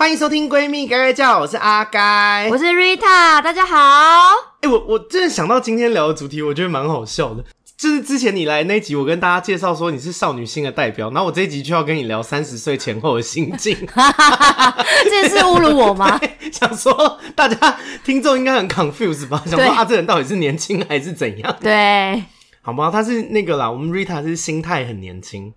欢迎收听闺蜜该该叫，我是阿该，我是 Rita，大家好。哎、欸，我我真的想到今天聊的主题，我觉得蛮好笑的。就是之前你来那集，我跟大家介绍说你是少女心的代表，然后我这一集就要跟你聊三十岁前后的心境，这是侮辱我吗？想说大家听众应该很 confused 吧？想说啊，这人到底是年轻还是怎样？对，好吗？他是那个啦，我们 Rita 是心态很年轻，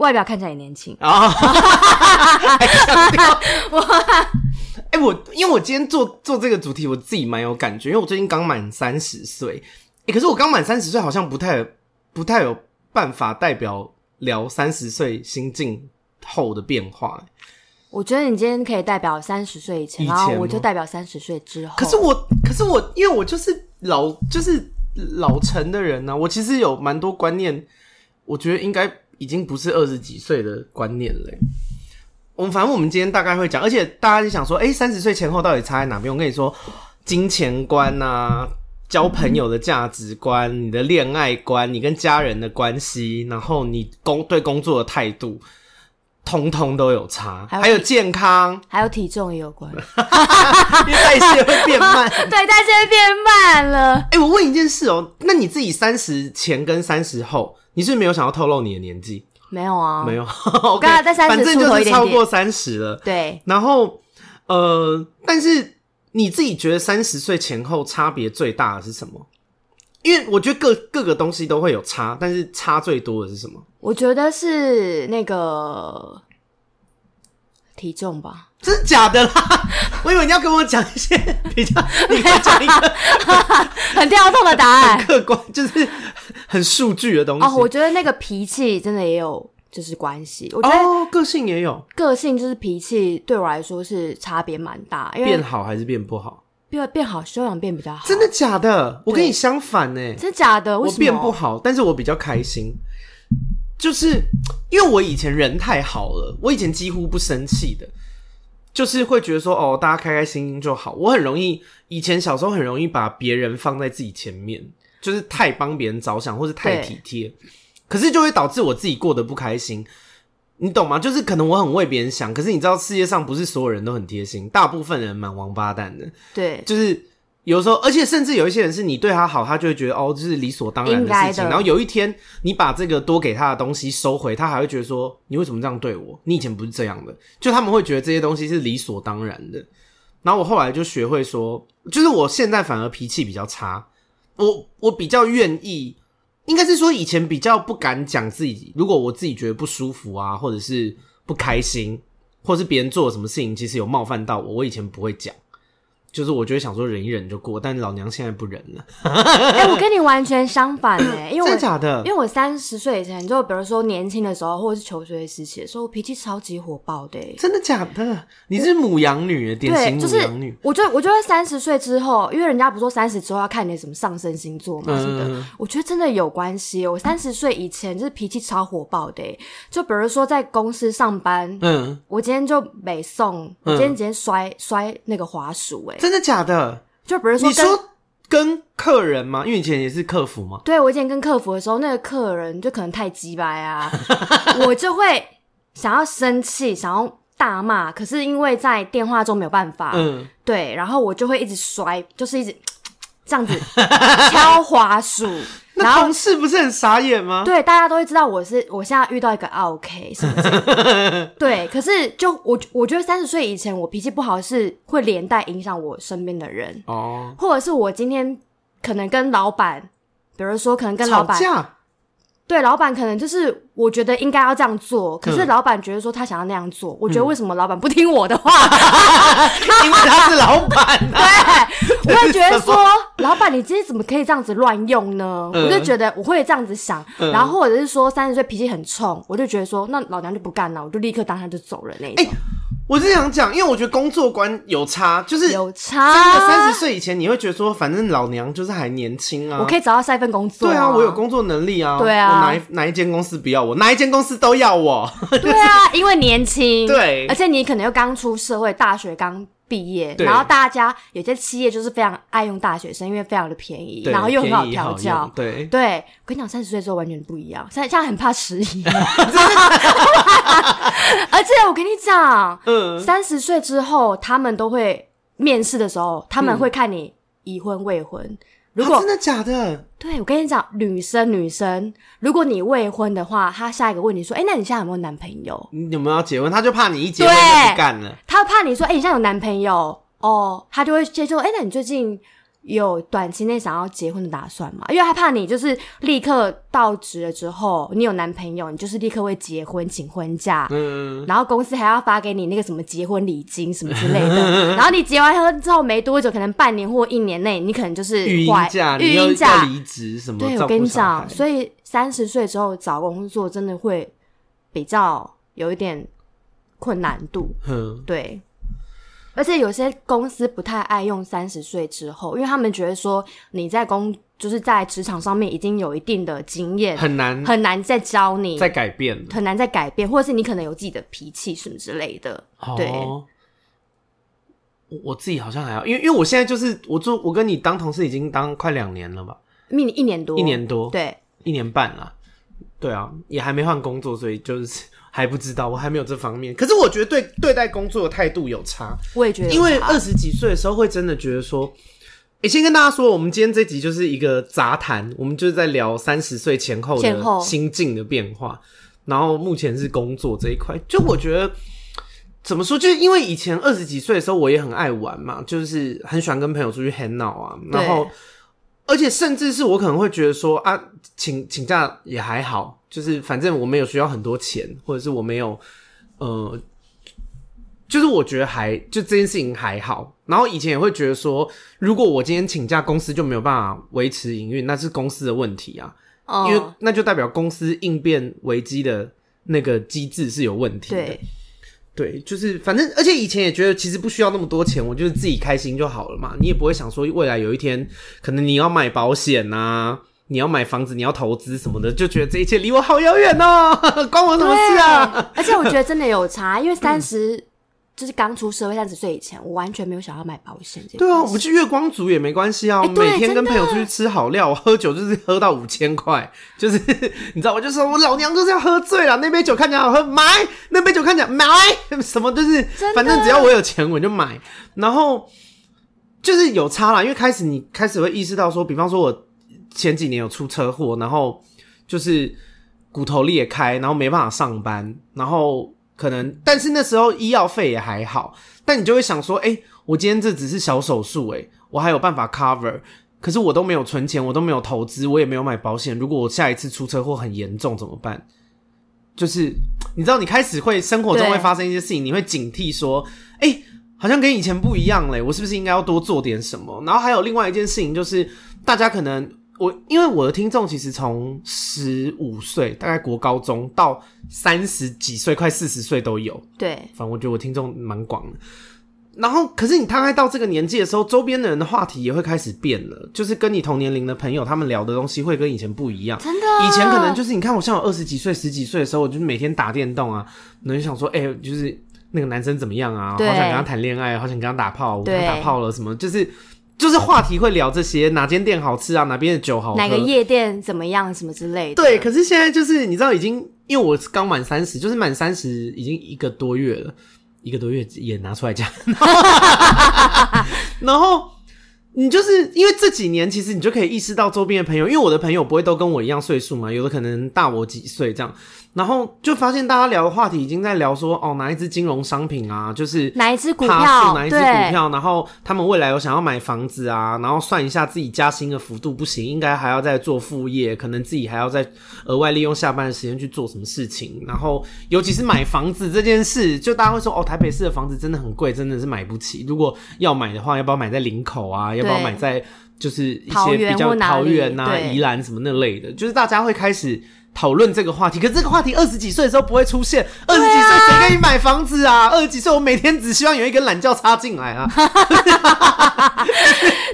外表看起来也年轻啊。还强调我，哎，我因为我今天做做这个主题，我自己蛮有感觉，因为我最近刚满三十岁。欸、可是我刚满三十岁，好像不太不太有办法代表聊三十岁心境后的变化。我觉得你今天可以代表三十岁以前，然后我就代表三十岁之后。可是我，可是我，因为我就是老，就是老成的人呢、啊。我其实有蛮多观念，我觉得应该已经不是二十几岁的观念了。我们反正我们今天大概会讲，而且大家就想说，哎、三十岁前后到底差在哪边？我跟你说，金钱观啊。交朋友的价值观，你的恋爱观，你跟家人的关系，然后你工对工作的态度，通通都有差。还有，还有健康，还有体重也有关，因为代谢会变慢。对，代谢变慢了。哎、欸，我问一件事哦、喔，那你自己三十前跟三十后，你是不是没有想要透露你的年纪？没有啊，没有。我刚才 在三十反正就是超过三十了。对，然后呃，但是。你自己觉得三十岁前后差别最大的是什么？因为我觉得各各个东西都会有差，但是差最多的是什么？我觉得是那个体重吧。真的假的啦？我以为你要跟我讲一些比较，你要讲一个 很跳动的答案，很客观，就是很数据的东西。哦，我觉得那个脾气真的也有。就是关系，我觉得哦，个性也有，个性就是脾气，对我来说是差别蛮大。因为变好还是变不好？变变好，修养变比较好。真的假的？我跟你相反呢。真的假的？我变不好，但是我比较开心，就是因为我以前人太好了，我以前几乎不生气的，就是会觉得说哦，大家开开心心就好。我很容易，以前小时候很容易把别人放在自己前面，就是太帮别人着想，或是太体贴。可是就会导致我自己过得不开心，你懂吗？就是可能我很为别人想，可是你知道世界上不是所有人都很贴心，大部分人蛮王八蛋的。对，就是有时候，而且甚至有一些人是你对他好，他就会觉得哦，这是理所当然的事情。然后有一天你把这个多给他的东西收回，他还会觉得说你为什么这样对我？你以前不是这样的。就他们会觉得这些东西是理所当然的。然后我后来就学会说，就是我现在反而脾气比较差，我我比较愿意。应该是说以前比较不敢讲自己，如果我自己觉得不舒服啊，或者是不开心，或者是别人做了什么事情，其实有冒犯到我，我以前不会讲。就是我觉得想说忍一忍就过，但老娘现在不忍了。哎、欸，我跟你完全相反哎、欸，因为我真的假的？因为我三十岁以前，就比如说年轻的时候，或者是求学时期的时候，我脾气超级火爆的、欸。真的假的？你是母羊女，典型母羊女。我觉得，我觉得三十岁之后，因为人家不是说三十之后要看你的什么上升星座嘛什么的，嗯、我觉得真的有关系。我三十岁以前就是脾气超火爆的、欸，就比如说在公司上班，嗯，我今天就没送，我今天今天摔摔那个滑鼠、欸，哎，真的假的？就比如说，你说跟客人吗？因为以前也是客服嘛。对，我以前跟客服的时候，那个客人就可能太鸡巴啊，我就会想要生气，想要大骂。可是因为在电话中没有办法，嗯，对，然后我就会一直摔，就是一直 这样子 敲滑鼠。然后同事不是很傻眼吗？对，大家都会知道我是我现在遇到一个 OK 什么的。对，可是就我我觉得三十岁以前我脾气不好是会连带影响我身边的人哦，或者是我今天可能跟老板，比如说可能跟老板吵架。对，老板可能就是我觉得应该要这样做，可是老板觉得说他想要那样做，嗯、我觉得为什么老板不听我的话？因为他是老板、啊。对，我会觉得说，老板你今天怎么可以这样子乱用呢？嗯、我就觉得我会这样子想，嗯、然后或者是说三十岁脾气很冲，我就觉得说那老娘就不干了，我就立刻当下就走了那种。欸我是想讲，因为我觉得工作观有差，就是有差。真的，三十岁以前你会觉得说，反正老娘就是还年轻啊，我可以找到下一份工作。对啊，我有工作能力啊。对啊，我哪一哪一间公司不要我，哪一间公司都要我。对啊，因为年轻。对，而且你可能又刚出社会，大学刚毕业，然后大家有些企业就是非常爱用大学生，因为非常的便宜，然后又很好调教。对对，我跟你讲，三十岁之后完全不一样，现在现在很怕迟疑。而且我跟你讲，嗯，三十岁之后，他们都会面试的时候，他们会看你已婚未婚。如果、啊、真的假的？对，我跟你讲，女生女生，如果你未婚的话，他下一个问你说：“哎、欸，那你现在有没有男朋友？你有没有要结婚？”他就怕你一结婚就不干了。他怕你说：“哎、欸，你现在有男朋友哦。”他就会接受：“哎、欸，那你最近？”有短期内想要结婚的打算吗？因为害怕你就是立刻到职了之后，你有男朋友，你就是立刻会结婚请婚假，嗯，然后公司还要发给你那个什么结婚礼金什么之类的，然后你结完婚之后没多久，可能半年或一年内，你可能就是育婴假，育婴假离职什么？对，我跟你讲，所以三十岁之后找工作真的会比较有一点困难度，嗯，对。而且有些公司不太爱用三十岁之后，因为他们觉得说你在工就是在职场上面已经有一定的经验，很难很难再教你再改变，很难再改变，或者是你可能有自己的脾气什么之类的。哦、对，我自己好像还要，因为因为我现在就是我做我跟你当同事已经当快两年了吧，一一年多，一年多，对，一年半了，对啊，也还没换工作，所以就是。还不知道，我还没有这方面。可是我觉得对对待工作的态度有差。我也觉得，因为二十几岁的时候会真的觉得说，诶、欸，先跟大家说，我们今天这集就是一个杂谈，我们就是在聊三十岁前后的心境的变化。然后目前是工作这一块，就我觉得怎么说，就是因为以前二十几岁的时候我也很爱玩嘛，就是很喜欢跟朋友出去 hang out 啊，然后而且甚至是我可能会觉得说啊，请请假也还好。就是反正我没有需要很多钱，或者是我没有，呃，就是我觉得还就这件事情还好。然后以前也会觉得说，如果我今天请假，公司就没有办法维持营运，那是公司的问题啊。哦，因为那就代表公司应变危机的那个机制是有问题的。对，就是反正，而且以前也觉得其实不需要那么多钱，我就是自己开心就好了嘛。你也不会想说未来有一天可能你要买保险啊。你要买房子，你要投资什么的，就觉得这一切离我好遥远哦，关我什么事啊？而且我觉得真的有差，因为三十、就是刚出社会，三十岁以前，我完全没有想要买保险。对啊，我们去月光族也没关系啊，欸、每天跟朋友出去吃好料，喝酒就是喝到五千块，就是 你知道，我就说我老娘就是要喝醉了，那杯酒看起来好喝，买；那杯酒看起来买，什么就是，反正只要我有钱我就买。然后就是有差啦，因为开始你开始会意识到说，比方说我。前几年有出车祸，然后就是骨头裂开，然后没办法上班，然后可能，但是那时候医药费也还好，但你就会想说，诶，我今天这只是小手术，诶，我还有办法 cover，可是我都没有存钱，我都没有投资，我也没有买保险，如果我下一次出车祸很严重怎么办？就是你知道，你开始会生活中会发生一些事情，你会警惕说，诶，好像跟以前不一样嘞，我是不是应该要多做点什么？然后还有另外一件事情就是，大家可能。我因为我的听众其实从十五岁，大概国高中到三十几岁，快四十岁都有。对，反正我觉得我听众蛮广的。然后，可是你大概到这个年纪的时候，周边的人的话题也会开始变了，就是跟你同年龄的朋友，他们聊的东西会跟以前不一样。真的，以前可能就是你看我像我二十几岁、十几岁的时候，我就每天打电动啊，然后就想说，哎、欸，就是那个男生怎么样啊？好想跟他谈恋爱，好想跟他打炮，我跟他打炮了什么？就是。就是话题会聊这些，哪间店好吃啊？哪边的酒好喝？哪个夜店怎么样？什么之类的。对，可是现在就是你知道，已经因为我刚满三十，就是满三十已经一个多月了，一个多月也拿出来讲。然后你就是因为这几年，其实你就可以意识到周边的朋友，因为我的朋友不会都跟我一样岁数嘛，有的可能大我几岁这样。然后就发现大家聊的话题已经在聊说哦，哪一只金融商品啊，就是哪一只股票，哪一只股票，然后他们未来有想要买房子啊，然后算一下自己加薪的幅度不行，应该还要再做副业，可能自己还要再额外利用下班的时间去做什么事情。然后尤其是买房子这件事，就大家会说哦，台北市的房子真的很贵，真的是买不起。如果要买的话，要不要买在林口啊？要不要买在就是一些比较桃园啊、宜兰什么那类的？就是大家会开始。讨论这个话题，可是这个话题二十几岁的时候不会出现。二十几岁谁给你买房子啊？二十几岁我每天只希望有一根懒觉插进来啊。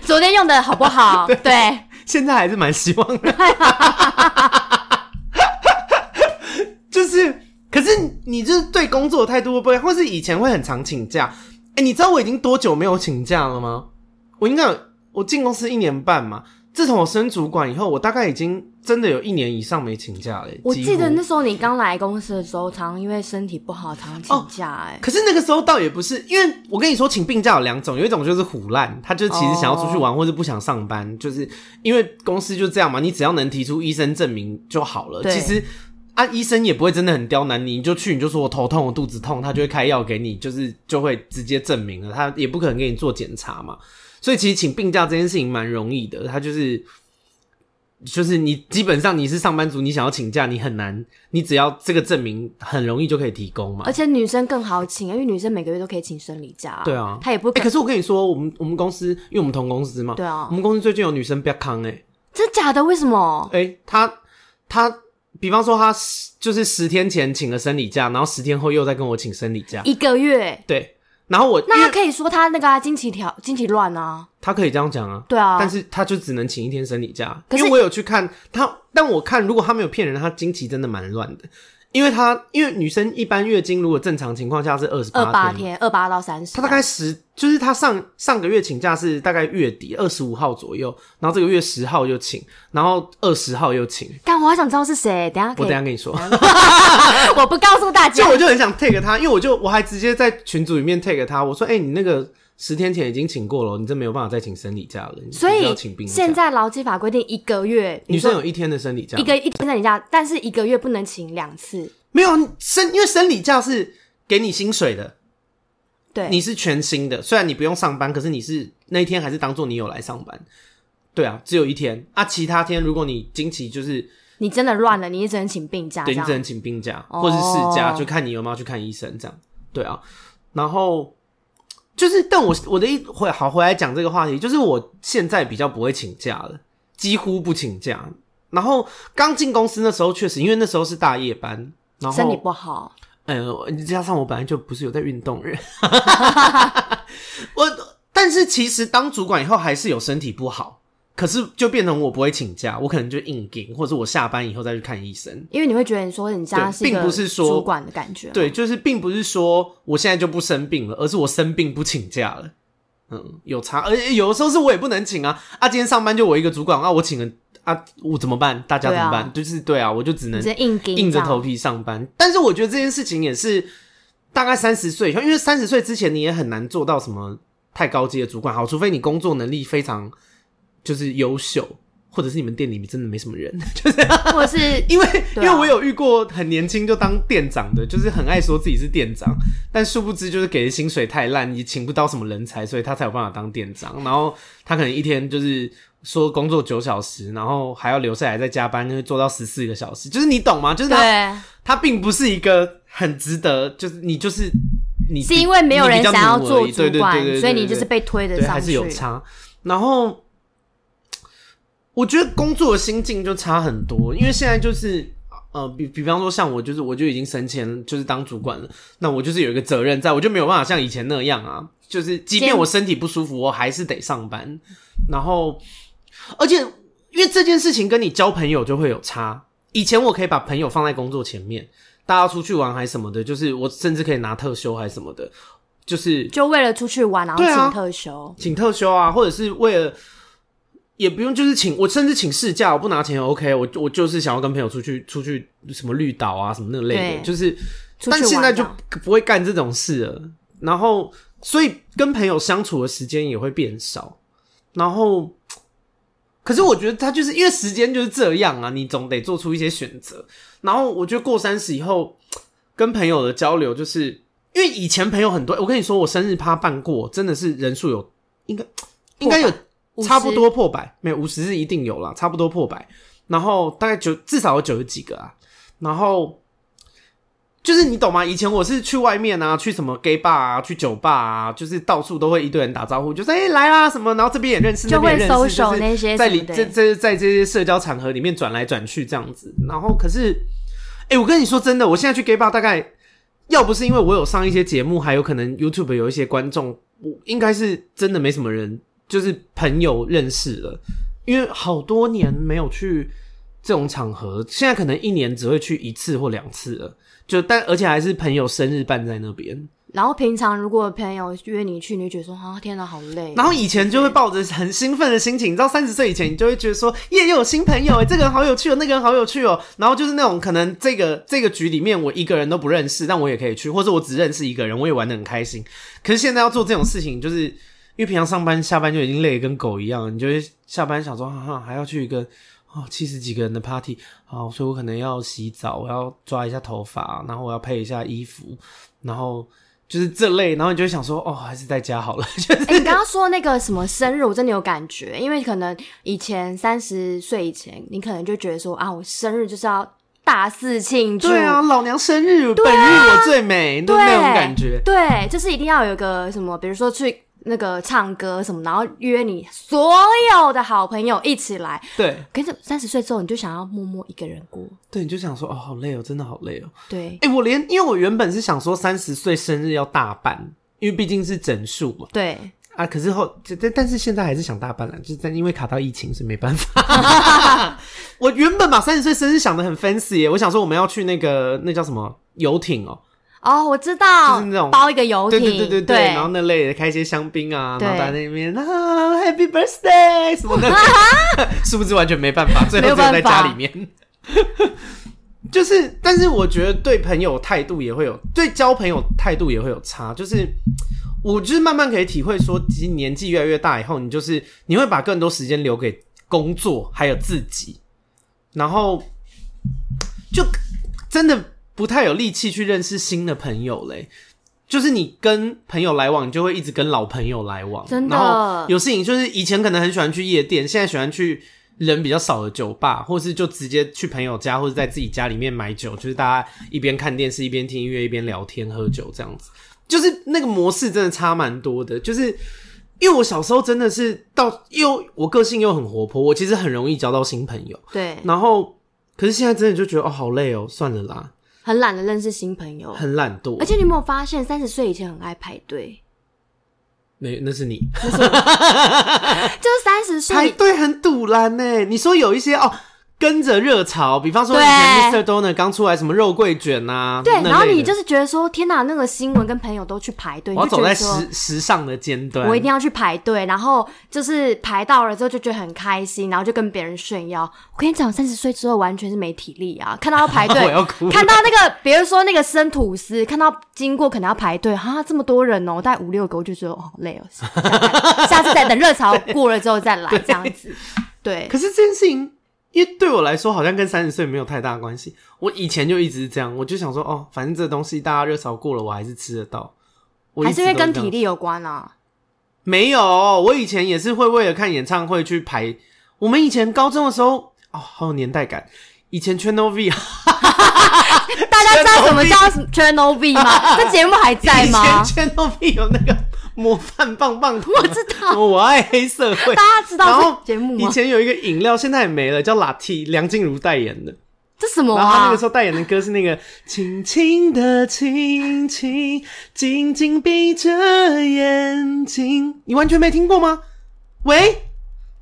昨天用的好不好？对，对现在还是蛮希望的。就是，可是你就是对工作的态度会不会，或是以前会很常请假？哎、欸，你知道我已经多久没有请假了吗？我应该有，我进公司一年半嘛。自从我升主管以后，我大概已经真的有一年以上没请假了。我记得那时候你刚来公司的时候，常常因为身体不好，常常请假。哎、哦，可是那个时候倒也不是，因为我跟你说，请病假有两种，有一种就是虎烂，他就其实想要出去玩，或者不想上班，哦、就是因为公司就这样嘛，你只要能提出医生证明就好了。其实啊，医生也不会真的很刁难你，你就去，你就说我头痛，我肚子痛，他就会开药给你，就是就会直接证明了，他也不可能给你做检查嘛。所以其实请病假这件事情蛮容易的，他就是就是你基本上你是上班族，你想要请假你很难，你只要这个证明很容易就可以提供嘛。而且女生更好请，因为女生每个月都可以请生理假。对啊，她也不可、欸。可是我跟你说，我们我们公司因为我们同公司嘛，对啊，我们公司最近有女生比较康哎，真假的？为什么？哎、欸，她她比方说她就是十天前请了生理假，然后十天后又再跟我请生理假，一个月。对。然后我那他可以说他那个经期条经期乱啊，他可以这样讲啊，对啊，但是他就只能请一天生理假，因为我有去看他，但我看如果他没有骗人，他经期真的蛮乱的。因为她因为女生一般月经如果正常情况下是二十八天，二八到三十，她大概十就是她上上个月请假是大概月底二十五号左右，然后这个月十号又请，然后二十号又请。但，我好想知道是谁，等下我等下跟你说，我不告诉大家。就我就很想 take 他，因为我就我还直接在群组里面 take 他，我说哎、欸，你那个十天前已经请过了，你真没有办法再请生理假了，所以要请病假。现在劳基法规定一个月女生有一天的生理假，一个一天生理假，但是一个月不能请两次。没有生，因为生理假是给你薪水的，对，你是全薪的。虽然你不用上班，可是你是那一天还是当做你有来上班。对啊，只有一天啊，其他天如果你经期就是你真的乱了，你也只能请病假，对，你只能请病假或者是事假，就看你有没有去看医生这样。对啊，然后就是，但我我的一回好回来讲这个话题，就是我现在比较不会请假了，几乎不请假。然后刚进公司那时候，确实因为那时候是大夜班。然后身体不好，呃，加上我本来就不是有在运动的人，我但是其实当主管以后还是有身体不好，可是就变成我不会请假，我可能就硬顶，或者我下班以后再去看医生，因为你会觉得你说你家是并不是说主管的感觉，对，就是并不是说我现在就不生病了，而是我生病不请假了，嗯，有差，而且有的时候是我也不能请啊，啊，今天上班就我一个主管啊，我请了。啊，我怎么办？大家怎么办？啊、就是对啊，我就只能硬着头皮上班。但是我觉得这件事情也是大概三十岁以后，因为三十岁之前你也很难做到什么太高阶的主管。好，除非你工作能力非常就是优秀，或者是你们店里面真的没什么人，就是，或是 因为、啊、因为我有遇过很年轻就当店长的，就是很爱说自己是店长，但殊不知就是给的薪水太烂，你请不到什么人才，所以他才有办法当店长。然后他可能一天就是。说工作九小时，然后还要留下来再加班，就会做到十四个小时。就是你懂吗？就是他，他并不是一个很值得，就是你就是你是因为没有人想要做主管，所以你就是被推的上去，还是有差。然后我觉得工作的心境就差很多，因为现在就是呃，比比方说像我，就是我就已经升迁，就是当主管了，那我就是有一个责任在，我就没有办法像以前那样啊，就是即便我身体不舒服，我还是得上班，然后。而且，因为这件事情跟你交朋友就会有差。以前我可以把朋友放在工作前面，大家出去玩还是什么的，就是我甚至可以拿特休还是什么的，就是就为了出去玩然后请特休，啊，请特休啊，或者是为了也不用就是请我甚至请事假，我不拿钱 OK，我我就是想要跟朋友出去出去什么绿岛啊什么那个类的，就是，但现在就不会干这种事了。然后，所以跟朋友相处的时间也会变少，然后。可是我觉得他就是因为时间就是这样啊，你总得做出一些选择。然后我觉得过三十以后，跟朋友的交流，就是因为以前朋友很多。我跟你说，我生日趴办过，真的是人数有应该应该有差不多破百，没有五十是一定有了，差不多破百。然后大概九至少有九十几个啊，然后。就是你懂吗？以前我是去外面啊，去什么 gay bar 啊，去酒吧啊，就是到处都会一堆人打招呼，就说哎、欸、来啦什么，然后这边也认识，那边也认识，就是那些在里这这在这些社交场合里面转来转去这样子。然后可是，哎、欸，我跟你说真的，我现在去 gay bar 大概要不是因为我有上一些节目，还有可能 YouTube 有一些观众，我应该是真的没什么人，就是朋友认识了，因为好多年没有去这种场合，现在可能一年只会去一次或两次了。就但而且还是朋友生日办在那边，然后平常如果朋友约你去，你就觉得说啊，天哪，好累。然后以前就会抱着很兴奋的心情，你知道，三十岁以前你就会觉得说，耶，又有新朋友哎，这个人好有趣哦，那个人好有趣哦。然后就是那种可能这个这个局里面我一个人都不认识，但我也可以去，或者我只认识一个人，我也玩的很开心。可是现在要做这种事情，就是因为平常上班下班就已经累得跟狗一样，你就会下班想说，哈哈，还要去一个哦七十几个人的 party，好，所以我可能要洗澡，我要抓一下头发，然后我要配一下衣服，然后。就是这类，然后你就会想说，哦，还是在家好了。就是欸、你刚刚说那个什么生日，我真的有感觉，因为可能以前三十岁以前，你可能就觉得说啊，我生日就是要大肆庆祝。对啊，老娘生日，啊、本日我最美，对那种感觉。对，就是一定要有一个什么，比如说去。那个唱歌什么，然后约你所有的好朋友一起来。对，可是三十岁之后，你就想要默默一个人过。对，你就想说，哦，好累哦，真的好累哦。对，哎、欸，我连，因为我原本是想说三十岁生日要大办，因为毕竟是整数嘛。对。啊，可是后，但但是现在还是想大办了，就是因为卡到疫情是没办法。我原本把三十岁生日想的很 fancy 耶，我想说我们要去那个那叫什么游艇哦。哦，我知道，就是那种包一个游艇，对对对对对，然后那类的开一些香槟啊，然后在那边啊，Happy Birthday 什么的，是不是完全没办法？最后只有在家里面，就是，但是我觉得对朋友态度也会有，对交朋友态度也会有差。就是，我就是慢慢可以体会说，其实年纪越来越大以后，你就是你会把更多时间留给工作还有自己，然后就真的。不太有力气去认识新的朋友嘞，就是你跟朋友来往，你就会一直跟老朋友来往。真的，然后有事情就是以前可能很喜欢去夜店，现在喜欢去人比较少的酒吧，或是就直接去朋友家，或者在自己家里面买酒，就是大家一边看电视一边听音乐一边聊天喝酒这样子，就是那个模式真的差蛮多的。就是因为我小时候真的是到，又我个性又很活泼，我其实很容易交到新朋友。对，然后可是现在真的就觉得哦，好累哦，算了啦。很懒得认识新朋友，很懒惰。而且你有没有发现，三十岁以前很爱排队？没，那是你。就是三十岁排队很堵然呢。你说有一些哦。跟着热潮，比方说以前 Mr. Donut 刚出来什么肉桂卷呐、啊，对，然后你就是觉得说天哪，那个新闻跟朋友都去排队，我要走在时时尚的尖端，我一定要去排队，然后就是排到了之后就觉得很开心，然后就跟别人炫耀。我跟你讲，三十岁之后完全是没体力啊，看到要排队，我要哭，看到那个比如说那个生吐司，看到经过可能要排队，哈，这么多人哦，大概五六个，我就觉得哦好累哦，下次再等热潮过了之后再来 这样子，对。可是这件事情。因为对我来说，好像跟三十岁没有太大关系。我以前就一直是这样，我就想说，哦，反正这东西大家热潮过了，我还是吃得到。我还是因为跟体力有关啊？没有，我以前也是会为了看演唱会去排。我们以前高中的时候，哦，好有年代感。以前 Channel V，大家知道什么叫 Channel V 吗？这节目还在吗？以前 Channel V 有那个。模范棒棒糖，我知道。我爱黑社会，大家知道这节目吗？以前有一个饮料，现在也没了，叫 Latte，梁静茹代言的。这什么啊？然后他那个时候代言的歌是那个“轻轻的亲亲，紧紧闭着眼睛”，你完全没听过吗？喂？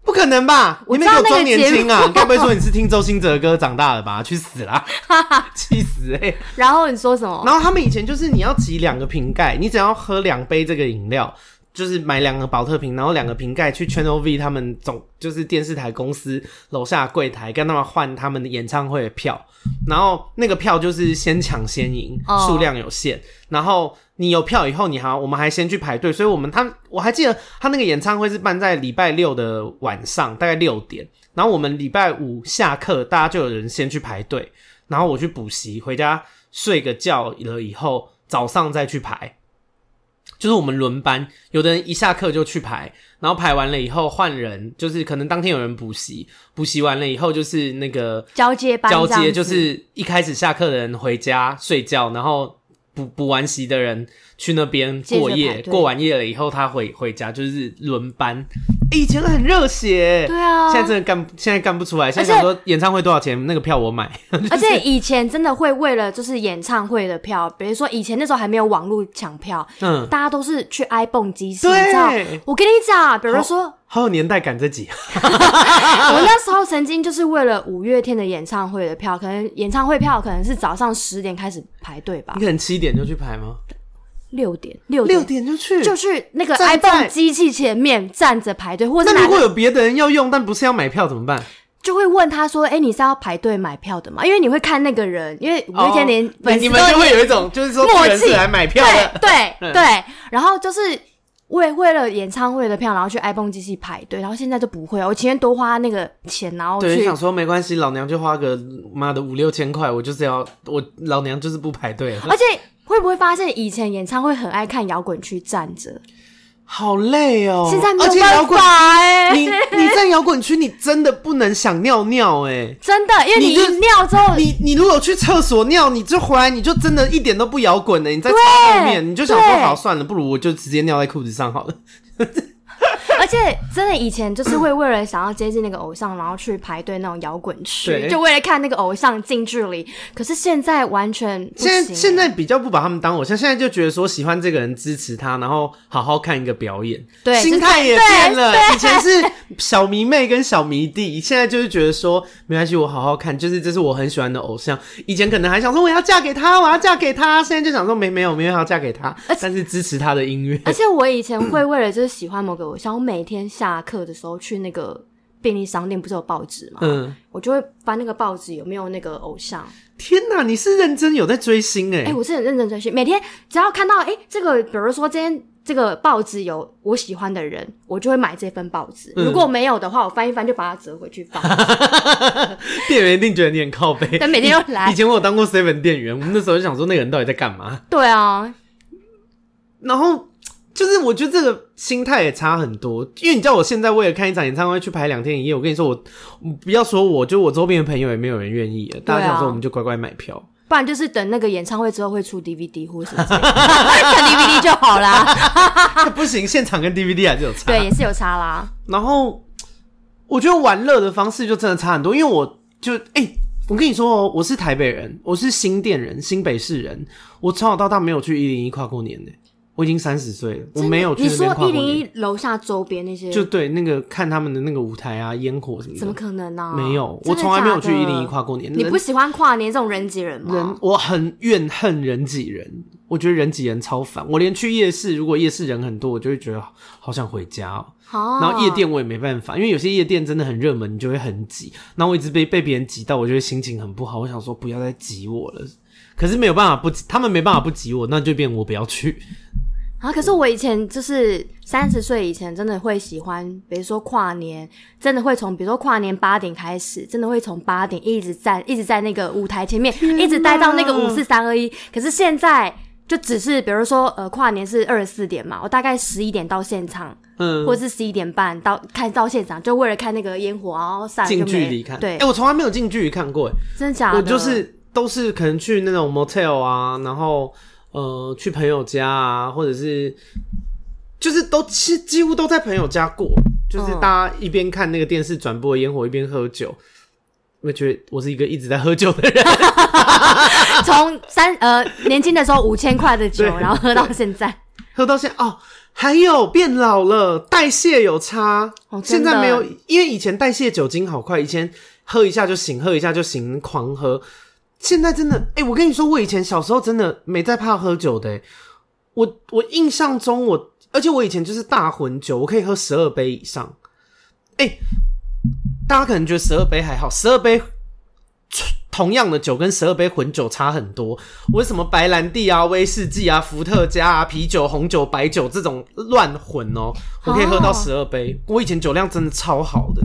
不可能吧？你没有装年轻啊？该不会说你是听周兴哲的歌长大的吧？去死啦！气死哎、欸！然后你说什么？然后他们以前就是你要挤两个瓶盖，你只要喝两杯这个饮料，就是买两个保特瓶，然后两个瓶盖去 Channel V 他们总就是电视台公司楼下柜台跟他们换他们的演唱会的票，然后那个票就是先抢先赢，数量有限，然后。你有票以后，你还我们还先去排队，所以我们他我还记得他那个演唱会是办在礼拜六的晚上，大概六点。然后我们礼拜五下课，大家就有人先去排队，然后我去补习，回家睡个觉了以后，早上再去排。就是我们轮班，有的人一下课就去排，然后排完了以后换人，就是可能当天有人补习，补习完了以后就是那个交接班，交接就是一开始下课的人回家睡觉，然后。补补完习的人去那边过夜，过完夜了以后他回回家，就是轮班。欸、以前很热血，对啊，现在真的干现在干不出来。现在想说演唱会多少钱，那个票我买。而且以前真的会为了就是演唱会的票，比如说以前那时候还没有网络抢票，嗯，大家都是去道，我跟你讲，比如说好，好有年代感这集。我那时候曾经就是为了五月天的演唱会的票，可能演唱会票可能是早上十点开始排队吧，你可能七点就去排吗？六点，六六点就去，就去那个 iPhone 机器前面站着排队，或者那如果有别的人要用，但不是要买票怎么办？就会问他说：“哎、欸，你是要排队买票的吗？因为你会看那个人，因为五月天连粉丝、哦、你们就会有一种就是说默契来买票的，对 对。然后就是为为了演唱会的票，然后去 iPhone 机器排队，然后现在就不会，我情愿多花那个钱，然后去对想说没关系，老娘就花个妈的五六千块，我就是要我老娘就是不排队。而且会不会发现以前演唱会很爱看摇滚区站着？”好累哦！现在没有办法哎、欸，你你在摇滚区，你真的不能想尿尿哎、欸，真的，因为你一尿之后，你你如果去厕所尿，你就回来，你就真的一点都不摇滚了。你在超后面，你就想说好算了，不如我就直接尿在裤子上好了。而且真的以前就是会为了想要接近那个偶像，然后去排队那种摇滚区，就为了看那个偶像近距离。可是现在完全，现在现在比较不把他们当偶像，现在就觉得说喜欢这个人支持他，然后好好看一个表演。对，心态也变了。以前是小迷妹跟小迷弟，现在就是觉得说没关系，我好好看，就是这是我很喜欢的偶像。以前可能还想说我要嫁给他，我要嫁给他，现在就想说没没有没有要嫁给他，但是支持他的音乐。而且我以前会为了就是喜欢某个偶像，我每天下课的时候去那个便利商店，不是有报纸吗？嗯，我就会翻那个报纸，有没有那个偶像？天哪，你是认真有在追星哎、欸？哎、欸，我是很认真追星，每天只要看到哎、欸，这个比如说今天这个报纸有我喜欢的人，我就会买这份报纸。嗯、如果没有的话，我翻一翻就把它折回去放。店员一定觉得你很靠背，但每天都来。以前我有当过 seven 店员，我们那时候就想说那个人到底在干嘛？对啊，然后。就是我觉得这个心态也差很多，因为你叫我现在为了看一场演唱会去排两天一夜，我跟你说我不要说我，就我周边的朋友也没有人愿意，大家想说我们就乖乖买票，不然就是等那个演唱会之后会出 DVD 或什么，看 DVD 就好啦。不行，现场跟 DVD 还是有差，对，也是有差啦。然后我觉得玩乐的方式就真的差很多，因为我就哎、欸，我跟你说哦，我是台北人，我是新店人，新北市人，我从小到大没有去一零一跨过年的。我已经三十岁了，我没有去那边跨过年。你说一零一楼下周边那些，就对那个看他们的那个舞台啊，烟火什么的。怎么可能呢、啊？没有，我从来没有去一零一跨过年。你不喜欢跨年这种人挤人吗？人，我很怨恨人挤人，我觉得人挤人超烦。我连去夜市，如果夜市人很多，我就会觉得好想回家哦。好，然后夜店我也没办法，因为有些夜店真的很热门，你就会很挤。然后我一直被被别人挤到，我就会心情很不好。我想说不要再挤我了，可是没有办法不，他们没办法不挤我，那就变我不要去。啊！可是我以前就是三十岁以前，真的会喜欢，比如说跨年，真的会从比如说跨年八点开始，真的会从八点一直站，一直在那个舞台前面，一直待到那个五四三二一。可是现在就只是，比如说呃，跨年是二十四点嘛，我大概十一点到现场，嗯，或者是十一点半到看到现场，就为了看那个烟火，然后散近距离看。对，哎、欸，我从来没有近距离看过，哎，真的假的？我就是都是可能去那种 motel 啊，然后。呃，去朋友家啊，或者是就是都几几乎都在朋友家过，就是大家一边看那个电视转播烟火，一边喝酒。我觉得我是一个一直在喝酒的人，从三呃年轻的时候五千块的酒，然后喝到现在，喝到现在哦，还有变老了，代谢有差，哦，现在没有，因为以前代谢酒精好快，以前喝一下就醒，喝一下就醒，狂喝。现在真的，哎、欸，我跟你说，我以前小时候真的没在怕喝酒的。我我印象中我，我而且我以前就是大混酒，我可以喝十二杯以上。哎、欸，大家可能觉得十二杯还好，十二杯同样的酒跟十二杯混酒差很多。为什么白兰地啊、威士忌啊、伏特加啊、啤酒、红酒、白酒这种乱混哦，我可以喝到十二杯。我以前酒量真的超好的，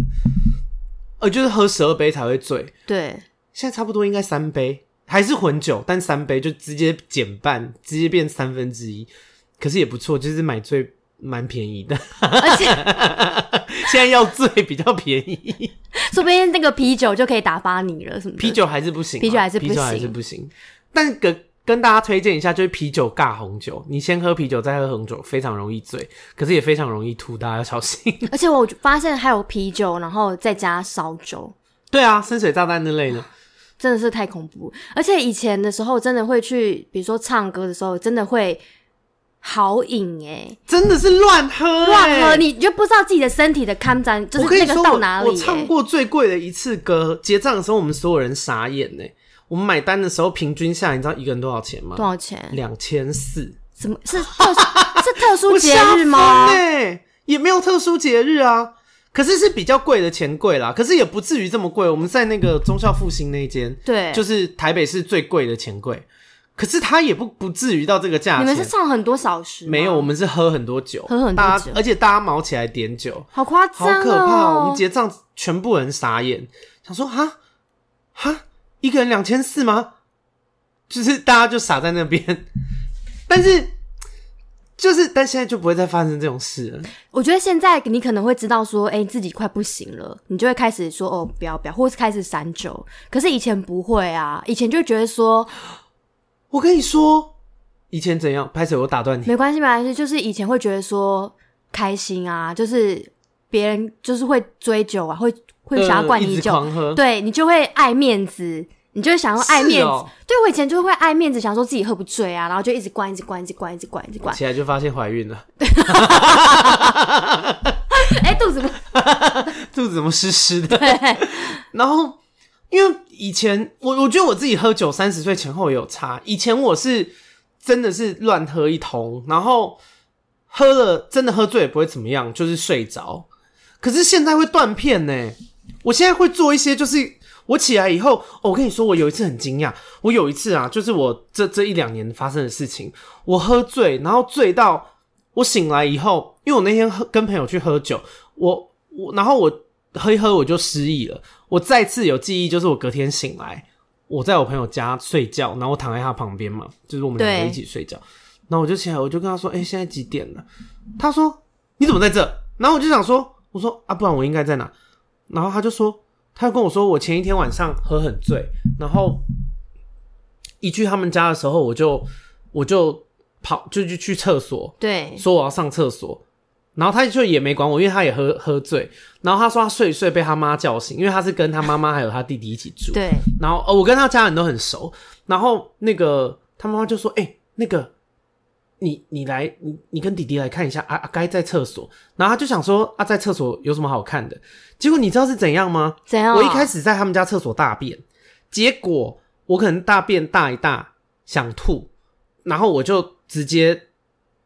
呃，就是喝十二杯才会醉。对。现在差不多应该三杯，还是混酒，但三杯就直接减半，直接变三分之一，可是也不错，就是买醉蛮便宜的，而且 现在要醉比较便宜，说不定那个啤酒就可以打发你了，什么啤酒还是不行，啤酒还是不行，啤酒还是不行。但跟跟大家推荐一下，就是啤酒尬红酒，你先喝啤酒再喝红酒，非常容易醉，可是也非常容易吐，大家要小心。而且我发现还有啤酒，然后再加烧酒，对啊，深水炸弹那类的。真的是太恐怖，而且以前的时候真的会去，比如说唱歌的时候，真的会好瘾哎，真的是乱喝乱喝，你就不知道自己的身体的康展就是那个到哪里。我唱过最贵的一次歌，结账的时候我们所有人傻眼哎，我们买单的时候平均下来，你知道一个人多少钱吗？多少钱？两千四，什么是特是特殊 节日吗？对，也没有特殊节日啊。可是是比较贵的钱柜啦，可是也不至于这么贵。我们在那个中校复兴那间，对，就是台北市最贵的钱柜。可是它也不不至于到这个价钱。你们是唱很多小时？没有，我们是喝很多酒，喝很多酒，而且大家毛起来点酒，好夸张，好可怕！我们结账，全部人傻眼，想说哈哈，一个人两千四吗？就是大家就傻在那边，但是就是但现在就不会再发生这种事了。我觉得现在你可能会知道说，哎、欸，自己快不行了，你就会开始说哦，不要不要，或是开始闪酒。可是以前不会啊，以前就觉得说。我跟你说，以前怎样？拍手我打断你。没关系，没关系。就是以前会觉得说开心啊，就是别人就是会追酒啊，会会想要灌你酒，呃、对你就会爱面子，你就会想要爱面子。喔、对我以前就会爱面子，想说自己喝不醉啊，然后就一直灌，一直灌，一直灌，一直灌，一直灌。起来就发现怀孕了。哎、欸，肚子不，肚子怎么湿湿的？对，然后。因为以前我我觉得我自己喝酒三十岁前后也有差。以前我是真的是乱喝一通，然后喝了真的喝醉也不会怎么样，就是睡着。可是现在会断片呢。我现在会做一些，就是我起来以后，哦，我跟你说，我有一次很惊讶。我有一次啊，就是我这这一两年发生的事情，我喝醉，然后醉到我醒来以后，因为我那天喝跟朋友去喝酒，我我然后我喝一喝我就失忆了。我再次有记忆，就是我隔天醒来，我在我朋友家睡觉，然后我躺在他旁边嘛，就是我们两个一起睡觉。然后我就起来，我就跟他说：“欸，现在几点了？”他说：“你怎么在这？”然后我就想说：“我说啊，不然我应该在哪？”然后他就说：“他就跟我说，我前一天晚上喝很醉，然后一去他们家的时候，我就我就跑就去去厕所，对，说我要上厕所。”然后他就也没管我，因为他也喝喝醉。然后他说他睡一睡被他妈叫醒，因为他是跟他妈妈还有他弟弟一起住。对。然后呃，我跟他家人都很熟。然后那个他妈妈就说：“哎、欸，那个你你来，你你跟弟弟来看一下啊阿该在厕所。”然后他就想说：“啊，在厕所有什么好看的？”结果你知道是怎样吗？怎样？我一开始在他们家厕所大便，结果我可能大便大一大想吐，然后我就直接。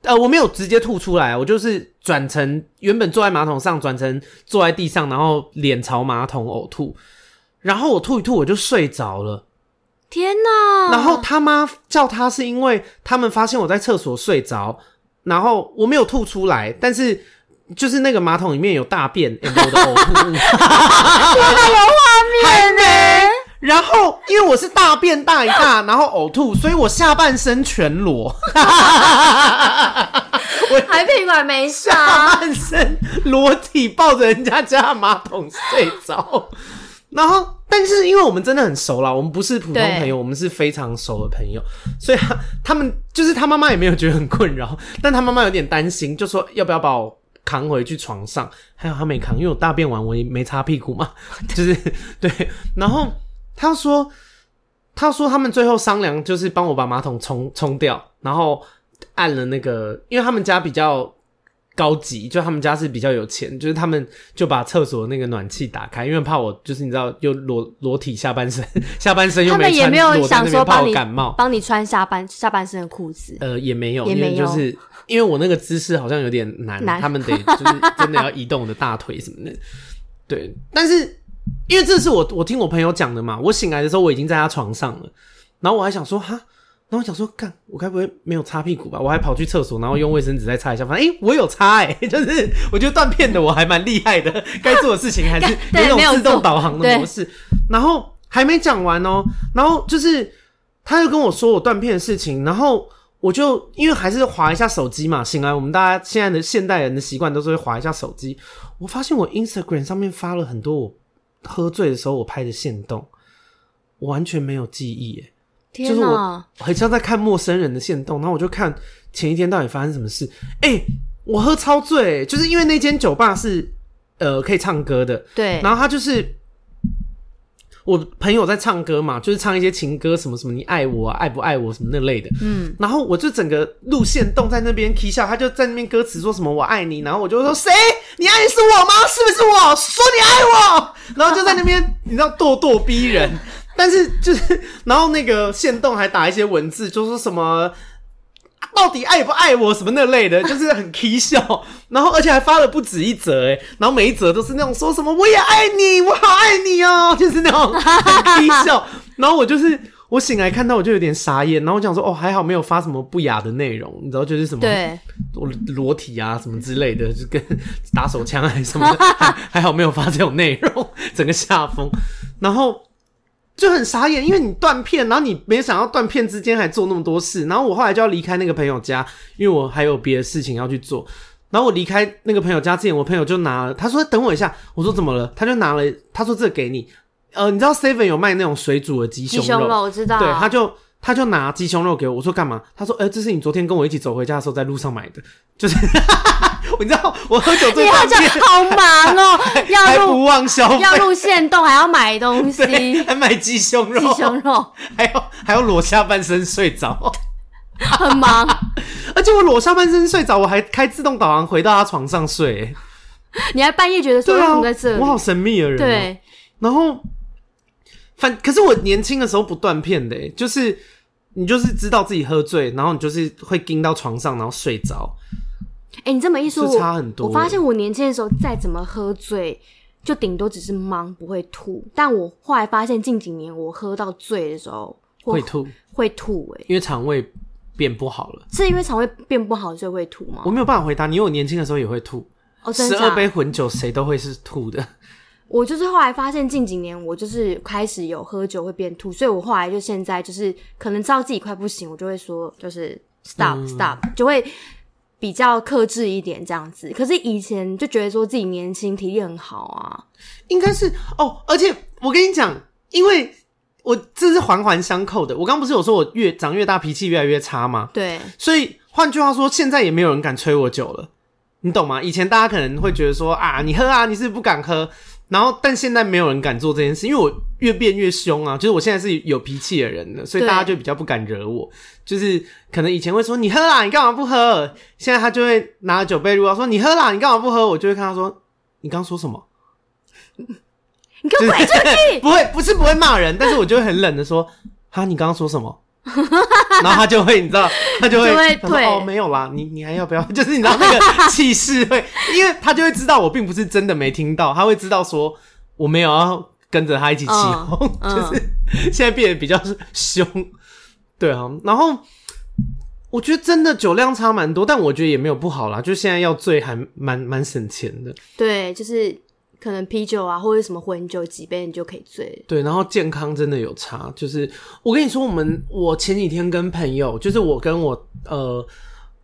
呃，我没有直接吐出来，我就是转成原本坐在马桶上，转成坐在地上，然后脸朝马桶呕吐，然后我吐一吐我就睡着了。天哪！然后他妈叫他是因为他们发现我在厕所睡着，然后我没有吐出来，但是就是那个马桶里面有大便，欸、我的呕吐物，天哪，有画面呢。然后，因为我是大便大一大，然后呕吐，所以我下半身全裸，我还屁股还没上，下半身裸体抱着人家家马桶睡着。然后，但是因为我们真的很熟啦，我们不是普通朋友，我们是非常熟的朋友，所以他他们就是他妈妈也没有觉得很困扰，但他妈妈有点担心，就说要不要把我扛回去床上？还有他没扛，因为我大便完我也没擦屁股嘛，就是对，然后。他说：“他说他们最后商量，就是帮我把马桶冲冲掉，然后按了那个，因为他们家比较高级，就他们家是比较有钱，就是他们就把厕所那个暖气打开，因为怕我就是你知道又裸裸体下半身，下半身又没穿，他们也没有想说怕我感冒，帮你穿下半下半身的裤子，呃，也没有，也没有，就是因为我那个姿势好像有点难，难。他们得就是真的要移动我的大腿什么的，对，但是。”因为这是我我听我朋友讲的嘛，我醒来的时候我已经在他床上了，然后我还想说哈，然后我想说干，我该不会没有擦屁股吧？我还跑去厕所，然后用卫生纸再擦一下，发现诶我有擦诶、欸、就是我觉得断片的我还蛮厉害的，该做的事情还是 有那种自动导航的模式。然后还没讲完哦，然后就是他又跟我说我断片的事情，然后我就因为还是划一下手机嘛，醒来我们大家现在的现代人的习惯都是会划一下手机，我发现我 Instagram 上面发了很多我。喝醉的时候，我拍的线动，我完全没有记忆，就是我很像在看陌生人的线动，然后我就看前一天到底发生什么事。哎、欸，我喝超醉，就是因为那间酒吧是呃可以唱歌的，对，然后他就是。我朋友在唱歌嘛，就是唱一些情歌，什么什么你爱我啊，爱不爱我什么那类的。嗯，然后我就整个路线动在那边 k 笑，他就在那边歌词说什么我爱你，然后我就说谁？你爱的是我吗？是不是我？说你爱我，然后就在那边你知道咄咄逼人，但是就是然后那个线动还打一些文字，就说什么到底爱不爱我什么那类的，就是很 k 笑。然后而且还发了不止一则哎，然后每一则都是那种说什么我也爱你，我好爱你哦，就是那种很 k 笑。然后我就是。我醒来看到我就有点傻眼，然后我讲说哦，还好没有发什么不雅的内容，你知道就是什么对裸体啊什么之类的，就跟打手枪还是什么的，还还好没有发这种内容，整个下风，然后就很傻眼，因为你断片，然后你没想到断片之间还做那么多事，然后我后来就要离开那个朋友家，因为我还有别的事情要去做，然后我离开那个朋友家之前，我朋友就拿了，他说等我一下，我说怎么了？他就拿了，他说这个给你。呃，你知道 Seven 有卖那种水煮的鸡胸肉？鸡胸肉我知道。对，他就他就拿鸡胸肉给我，我说干嘛？他说，哎、欸，这是你昨天跟我一起走回家的时候在路上买的，就是，你知道我喝酒最方便，好忙哦，要还不忘消费，要录线动，还要买东西，还买鸡胸肉，鸡胸肉，还要还要裸下半身睡着，很忙。而且我裸下半身睡着，我还开自动导航回到他床上睡。你还半夜觉得说为什么在这里？我好神秘的人，对，然后。反可是我年轻的时候不断片的，就是你就是知道自己喝醉，然后你就是会盯到床上，然后睡着。哎、欸，你这么一说，差很多。我发现我年轻的时候再怎么喝醉，就顶多只是忙，不会吐。但我后来发现近几年我喝到醉的时候会吐，会吐。哎，因为肠胃变不好了。是因为肠胃变不好所以会吐吗？我没有办法回答你，因为我年轻的时候也会吐。十二杯混酒，谁都会是吐的。我就是后来发现近几年我就是开始有喝酒会变吐，所以我后来就现在就是可能知道自己快不行，我就会说就是 stop、嗯、stop，就会比较克制一点这样子。可是以前就觉得说自己年轻体力很好啊，应该是哦。而且我跟你讲，因为我这是环环相扣的。我刚不是有说我越长越大脾气越来越差吗？对，所以换句话说，现在也没有人敢催我酒了，你懂吗？以前大家可能会觉得说啊，你喝啊，你是不是不敢喝？然后，但现在没有人敢做这件事，因为我越变越凶啊！就是我现在是有脾气的人了，所以大家就比较不敢惹我。就是可能以前会说你喝啦，你干嘛不喝？现在他就会拿酒杯，如果说你喝啦，你干嘛不喝？我就会看他说你刚说什么？你给我滚出去！不会，不是不会骂人，但是我就会很冷的说哈，你刚刚说什么？然后他就会，你知道，他就会，就会退哦，没有啦，你你还要不要？就是你知道那个气势会，因为他就会知道我并不是真的没听到，他会知道说我没有要跟着他一起起哄，嗯、就是现在变得比较凶，对啊。然后我觉得真的酒量差蛮多，但我觉得也没有不好啦，就现在要醉还蛮蛮省钱的。对，就是。可能啤酒啊，或者什么混酒几杯，你就可以醉。对，然后健康真的有差。就是我跟你说，我们我前几天跟朋友，就是我跟我呃。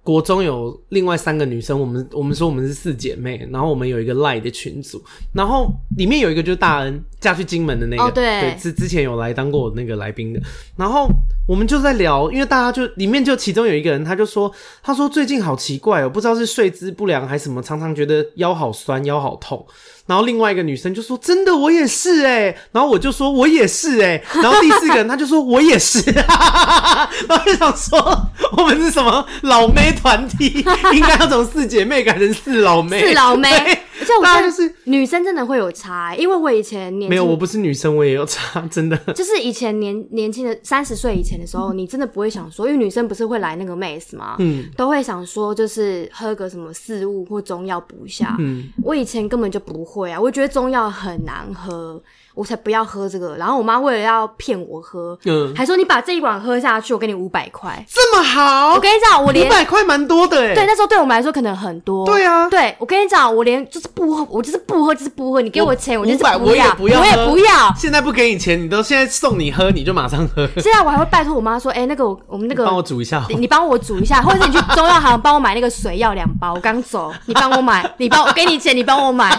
国中有另外三个女生，我们我们说我们是四姐妹，然后我们有一个 LINE 的群组，然后里面有一个就是大恩嫁去金门的那个，哦、对，对，之之前有来当过我那个来宾的，然后我们就在聊，因为大家就里面就其中有一个人，他就说，他说最近好奇怪哦，不知道是睡姿不良还是什么，常常觉得腰好酸，腰好痛。然后另外一个女生就说：“真的，我也是哎。”然后我就说：“我也是哎。”然后第四个人他就说：“我也是。” 然后就想说我们是什么老妹团体？应该要从四姐妹改成四老妹。四老妹，而且我觉得就是女生真的会有差，因为我以前年没有，我不是女生，我也有差，真的。就是以前年年轻的三十岁以前的时候，你真的不会想说，因为女生不是会来那个妹子嘛？嗯，都会想说就是喝个什么四物或中药补一下。嗯，我以前根本就不。会啊，我觉得中药很难喝，我才不要喝这个。然后我妈为了要骗我喝，嗯，还说你把这一碗喝下去，我给你五百块，这么好。我跟你讲，我连五百块蛮多的哎。对，那时候对我们来说可能很多。对啊，对，我跟你讲，我连就是不喝，我就是不喝，就是不喝。你给我钱，我就是不要，我也不要，我也不要。现在不给你钱，你都现在送你喝，你就马上喝。现在我还会拜托我妈说，哎，那个我我们那个帮我煮一下，你帮我煮一下，或者是你去中药行帮我买那个水药两包。我刚走，你帮我买，你帮我给你钱，你帮我买。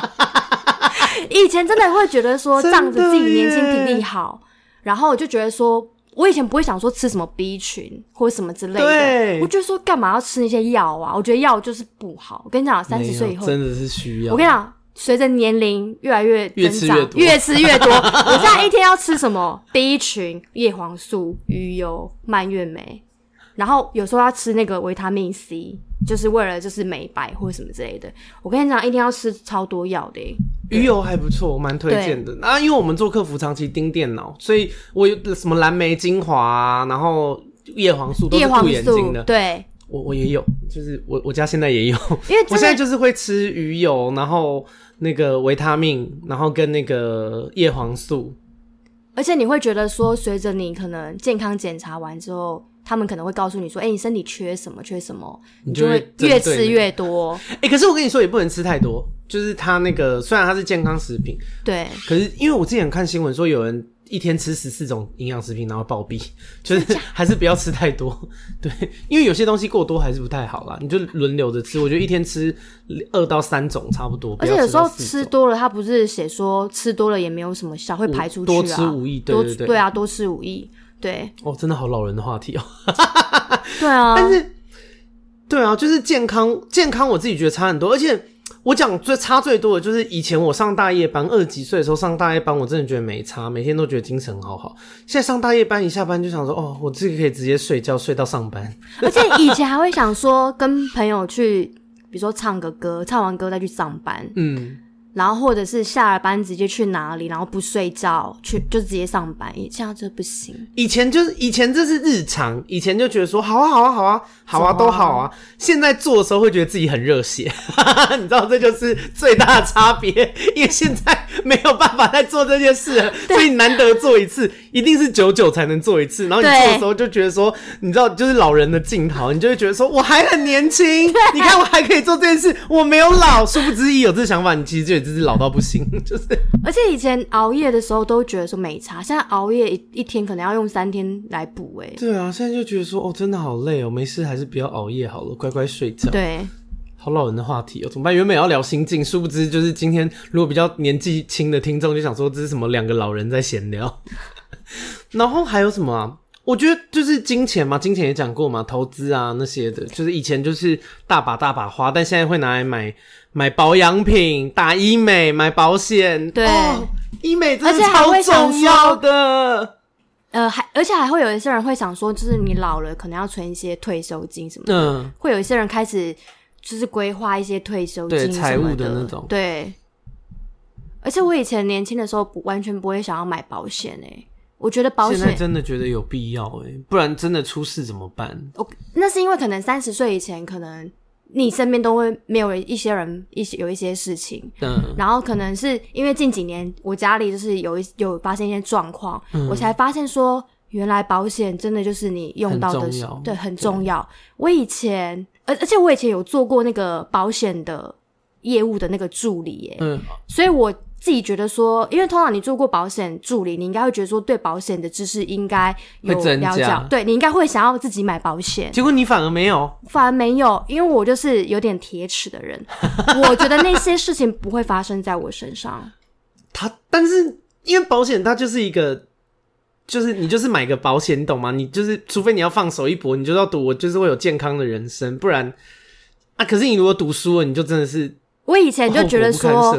以前真的会觉得说仗着自己年轻体力好，然后我就觉得说，我以前不会想说吃什么 B 群或者什么之类的，我就说干嘛要吃那些药啊？我觉得药就是不好。我跟你讲，三十岁以后真的是需要。我跟你讲，随着年龄越来越增长，越吃越多。越吃越多 我现在一天要吃什么 B 群、叶黄素、鱼油、蔓越莓，然后有时候要吃那个维他命 C。就是为了就是美白或者什么之类的，我跟你讲，一天要吃超多药的。鱼油还不错，我蛮推荐的。啊，因为我们做客服长期盯电脑，所以我有什么蓝莓精华啊，然后叶黄素都是护眼睛的。对，我我也有，就是我我家现在也有，因为 我现在就是会吃鱼油，然后那个维他命，然后跟那个叶黄素。而且你会觉得说，随着你可能健康检查完之后，他们可能会告诉你说，哎、欸，你身体缺什么，缺什么，你就会越吃越多。哎、欸，可是我跟你说，也不能吃太多。就是它那个，虽然它是健康食品，对，可是因为我之前看新闻说有人。一天吃十四种营养食品，然后暴毙，就是还是不要吃太多，对，因为有些东西过多还是不太好啦。你就轮流着吃，我觉得一天吃二到三种差不多。而且有时候吃多了，它不是写说吃多了也没有什么效，会排出去啊。多吃无益，对对对，对啊，多吃无益，对。哦，真的好老人的话题哦。对啊，但是，对啊，就是健康，健康，我自己觉得差很多，而且。我讲最差最多的就是以前我上大夜班，二十几岁的时候上大夜班，我真的觉得没差，每天都觉得精神好好。现在上大夜班一下班就想说，哦，我自己可以直接睡觉睡到上班。而且以前还会想说跟朋友去，比如说唱个歌，唱完歌再去上班。嗯。然后或者是下了班直接去哪里，然后不睡觉去就直接上班，这样就不行。以前就是以前这是日常，以前就觉得说好啊好啊好啊好啊都好啊。现在做的时候会觉得自己很热血，你知道这就是最大的差别，因为现在没有办法再做这件事了，所以难得做一次，一定是久久才能做一次。然后你做的时候就觉得说，你知道就是老人的镜头，你就会觉得说我还很年轻，你看我还可以做这件事，我没有老。殊不知一有这想法，你其实就。就是老到不行，就是。而且以前熬夜的时候都觉得说没差，现在熬夜一一天可能要用三天来补，哎。对啊，现在就觉得说哦，真的好累哦，没事还是不要熬夜好了，乖乖睡觉。对，好老人的话题哦，怎么办？原本要聊心境，殊不知就是今天如果比较年纪轻的听众就想说，这是什么两个老人在闲聊。然后还有什么啊？我觉得就是金钱嘛，金钱也讲过嘛，投资啊那些的，就是以前就是大把大把花，但现在会拿来买。买保养品、打医美、买保险，对，哦、医美真的超重要的。呃，还而且还会有一些人会想说，就是你老了可能要存一些退休金什么的。嗯，会有一些人开始就是规划一些退休金财务的那种。对。而且我以前年轻的时候不完全不会想要买保险诶、欸，我觉得保险现在真的觉得有必要哎、欸，不然真的出事怎么办？哦，那是因为可能三十岁以前可能。你身边都会没有一些人一些有一些事情，嗯，然后可能是因为近几年我家里就是有一有发生一些状况，嗯，我才发现说原来保险真的就是你用到的，对，很重要。我以前，而而且我以前有做过那个保险的业务的那个助理耶，嗯，所以我。自己觉得说，因为通常你做过保险助理，你应该会觉得说，对保险的知识应该有了解，对，你应该会想要自己买保险。结果你反而没有，反而没有，因为我就是有点铁齿的人，我觉得那些事情不会发生在我身上。他，但是因为保险它就是一个，就是你就是买个保险，你懂吗？你就是除非你要放手一搏，你就要赌我就是会有健康的人生，不然啊，可是你如果赌输了，你就真的是我以前就觉得说。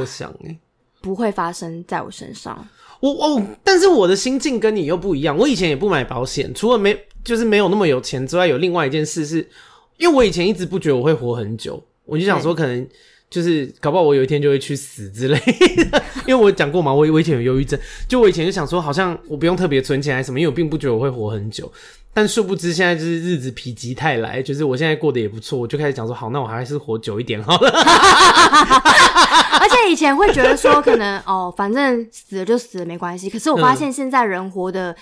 不会发生在我身上。我哦，但是我的心境跟你又不一样。我以前也不买保险，除了没就是没有那么有钱之外，有另外一件事是，因为我以前一直不觉得我会活很久，我就想说可能就是搞不好我有一天就会去死之类的。因为我讲过嘛，我我以前有忧郁症，就我以前就想说好像我不用特别存钱还是什么，因为我并不觉得我会活很久。但殊不知现在就是日子否极泰来，就是我现在过得也不错，我就开始讲说好，那我还是活久一点好了。而且以前会觉得说可能哦，反正死了就死了没关系。可是我发现现在人活的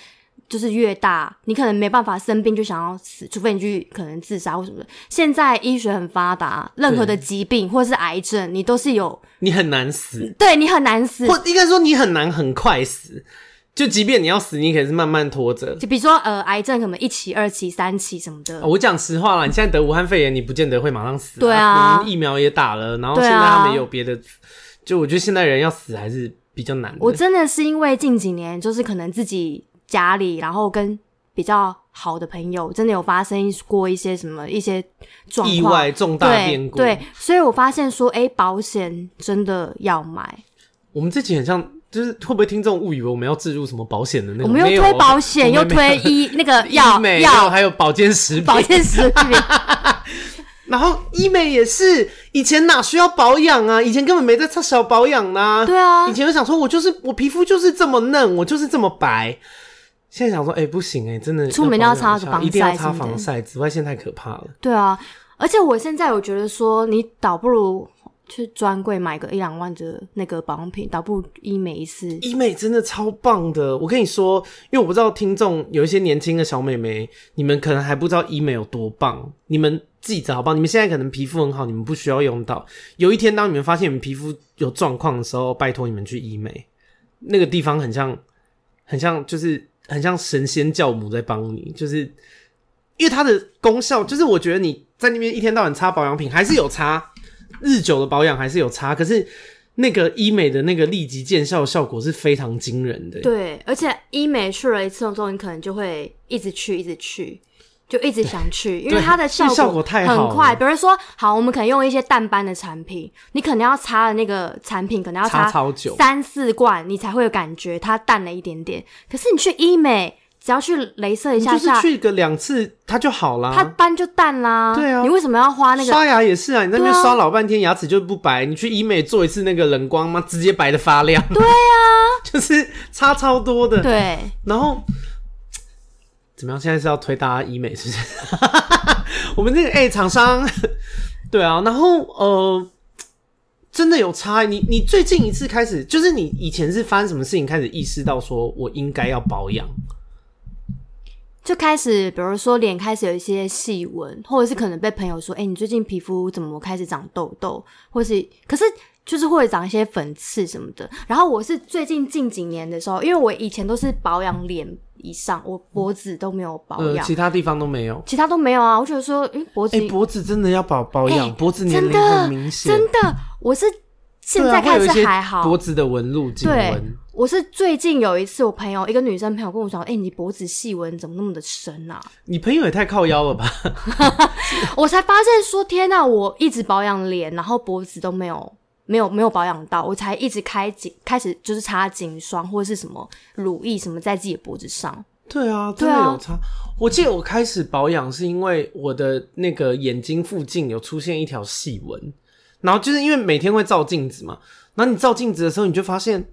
就是越大，你可能没办法生病就想要死，除非你去可能自杀或什么的。现在医学很发达，任何的疾病或者是癌症，你都是有，你很难死，对，你很难死，或应该说你很难很快死。就即便你要死，你可以是慢慢拖着。就比如说，呃，癌症可能一期、二期、三期什么的。哦、我讲实话啦，你现在得武汉肺炎，你不见得会马上死。对啊，疫苗也打了，然后现在他没有别的。啊、就我觉得现在人要死还是比较难的。我真的是因为近几年，就是可能自己家里，然后跟比较好的朋友，真的有发生过一些什么一些状，意外重大变故。对，所以我发现说，哎、欸，保险真的要买。我们自己很像。就是会不会听众误以为我们要置入什么保险的那种？我们又推保险，又推医那个 药，药，还有保健食品。保健食品。然后医美也是，以前哪需要保养啊？以前根本没在擦小保养呢。对啊。以前就想说，我就是我皮肤就是这么嫩，我就是这么白。现在想说，哎、欸，不行哎、欸，真的出门要擦防晒，一定要擦防晒，紫外线太可怕了。对啊，而且我现在我觉得说，你倒不如去专柜买个一两万的那个保养品，倒不如医美一次。医美真的超棒的，我跟你说，因为我不知道听众有一些年轻的小妹妹，你们可能还不知道医美有多棒，你们自己找吧。你们现在可能皮肤很好，你们不需要用到。有一天，当你们发现你们皮肤有状况的时候，拜托你们去医美，那个地方很像，很像，就是。很像神仙教母在帮你，就是因为它的功效，就是我觉得你在那边一天到晚擦保养品还是有差，日久的保养还是有差，可是那个医美的那个立即见效效果是非常惊人的。对，而且医美去了一次之后，你可能就会一直去，一直去。就一直想去，因为它的效果，效果太，很快。比如说，好，我们可能用一些淡斑的产品，你可能要擦的那个产品，可能要擦超久，三四罐，你才会有感觉它淡了一点点。可是你去医美，只要去镭射一下下，就是去个两次，它就好啦，它斑就淡啦。对啊，你为什么要花那个？刷牙也是啊，你在那边刷老半天，牙齿就不白。你去医美做一次那个冷光嘛，直接白的发亮。对啊，就是差超多的。对，然后。怎么样？现在是要推大家医美，是不是？我们这个哎，厂商，对啊。然后呃，真的有差。你你最近一次开始，就是你以前是发生什么事情开始意识到说我应该要保养？就开始，比如说脸开始有一些细纹，或者是可能被朋友说：“哎，你最近皮肤怎么开始长痘痘？”或是可是就是会长一些粉刺什么的。然后我是最近近几年的时候，因为我以前都是保养脸。以上我脖子都没有保养，呃，其他地方都没有，其他都没有啊。我觉得说，诶，脖子，诶，脖子真的要保保养，欸，脖子年龄很明显，真的。我是现在开始还好，脖子的纹路，颈纹。对，我是最近有一次，我朋友一个女生朋友跟我说，哎，你脖子细纹怎么那么的深啊？你朋友也太靠腰了吧？我才发现说，天哪，我一直保养脸，然后脖子都没有。没有没有保养到，我才一直开紧开始就是擦颈霜或者是什么乳液什么在自己的脖子上。对啊，真的有擦。啊、我记得我开始保养是因为我的那个眼睛附近有出现一条细纹，然后就是因为每天会照镜子嘛，然后你照镜子的时候你就发现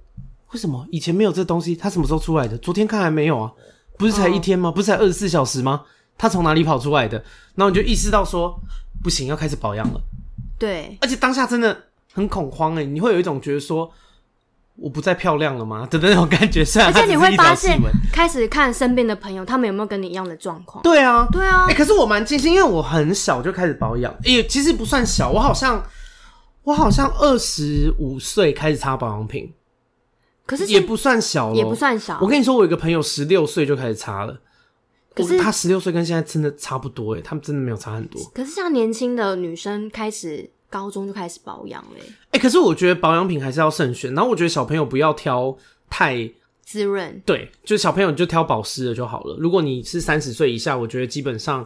为什么以前没有这东西，它什么时候出来的？昨天看还没有啊，不是才一天吗？不是才二十四小时吗？它从哪里跑出来的？然后你就意识到说不行，要开始保养了。对，而且当下真的。很恐慌哎、欸，你会有一种觉得说我不再漂亮了吗的那种感觉。虽然而且你会发现，开始看身边的朋友，他们有没有跟你一样的状况？对啊，对啊。哎、欸，可是我蛮庆幸，因为我很小就开始保养，也、欸、其实不算小，我好像我好像二十五岁开始擦保养品，可是也不算小，也不算小。我跟你说，我有一个朋友十六岁就开始擦了，可是他十六岁跟现在真的差不多哎、欸，他们真的没有差很多。可是像年轻的女生开始。高中就开始保养嘞，哎、欸，可是我觉得保养品还是要慎选。然后我觉得小朋友不要挑太滋润，对，就小朋友你就挑保湿的就好了。如果你是三十岁以下，我觉得基本上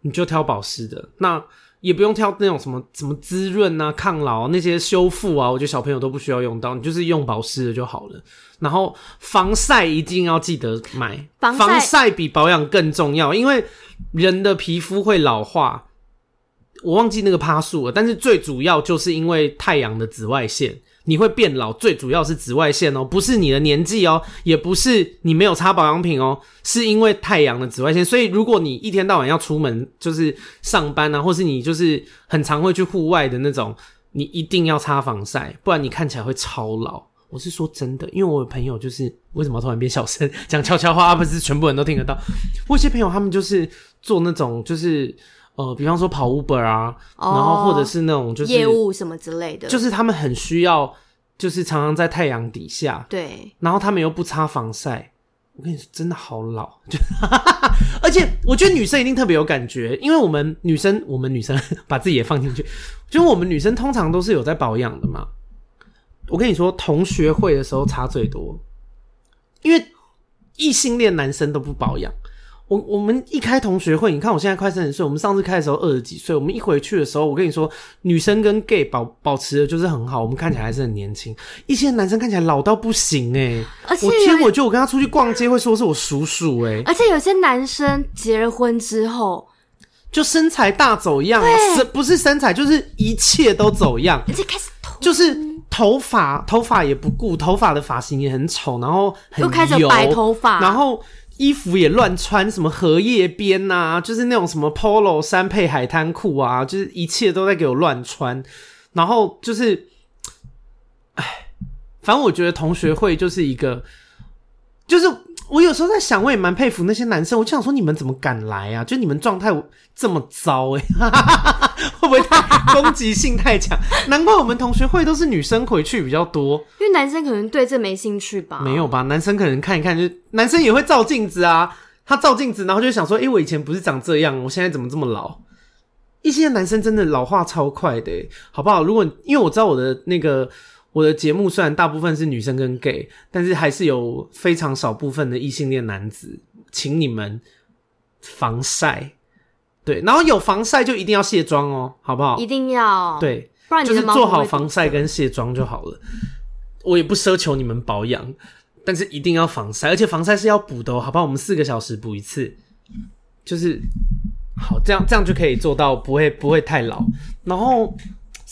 你就挑保湿的，那也不用挑那种什么什么滋润啊、抗老啊那些修复啊，我觉得小朋友都不需要用到，你就是用保湿的就好了。然后防晒一定要记得买，防晒比保养更重要，因为人的皮肤会老化。我忘记那个趴数了，但是最主要就是因为太阳的紫外线，你会变老。最主要是紫外线哦，不是你的年纪哦，也不是你没有擦保养品哦，是因为太阳的紫外线。所以如果你一天到晚要出门，就是上班啊，或是你就是很常会去户外的那种，你一定要擦防晒，不然你看起来会超老。我是说真的，因为我有朋友就是为什么突然变小声 讲悄悄话，啊，不是全部人都听得到。我有些朋友他们就是做那种就是。呃，比方说跑 Uber 啊，哦、然后或者是那种就是业务什么之类的，就是他们很需要，就是常常在太阳底下，对，然后他们又不擦防晒，我跟你说，真的好老，就 而且我觉得女生一定特别有感觉，因为我们女生，我们女生 把自己也放进去，就我们女生通常都是有在保养的嘛。我跟你说，同学会的时候擦最多，因为异性恋男生都不保养。我我们一开同学会，你看我现在快三十岁，我们上次开的时候二十几岁，我们一回去的时候，我跟你说，女生跟 gay 保保持的就是很好，我们看起来还是很年轻，一些男生看起来老到不行哎、欸，而且我天，我觉得我跟他出去逛街会说是我叔叔哎、欸，而且有些男生结了婚之后，就身材大走样，是不是身材就是一切都走样，而且开始就是头发头发也不顾，头发的发型也很丑，然后很油，又开始白头发，然后。衣服也乱穿，什么荷叶边呐，就是那种什么 polo 衫配海滩裤啊，就是一切都在给我乱穿。然后就是，哎，反正我觉得同学会就是一个，就是我有时候在想，我也蛮佩服那些男生。我就想说，你们怎么敢来啊？就你们状态这么糟哎、欸，会不会太 攻击性太强？难怪我们同学会都是女生回去比较多，因为男生可能对这没兴趣吧？没有吧？男生可能看一看，就男生也会照镜子啊。他照镜子，然后就想说：“哎、欸，我以前不是长这样，我现在怎么这么老？”一些男生真的老化超快的，好不好？如果因为我知道我的那个我的节目虽然大部分是女生跟 gay，但是还是有非常少部分的异性恋男子，请你们防晒。对，然后有防晒就一定要卸妆哦，好不好？一定要。对，不然就是做好防晒跟卸妆就好了。我也不奢求你们保养，但是一定要防晒，而且防晒是要补的哦，好不好？我们四个小时补一次，就是。好，这样这样就可以做到不会不会太老。然后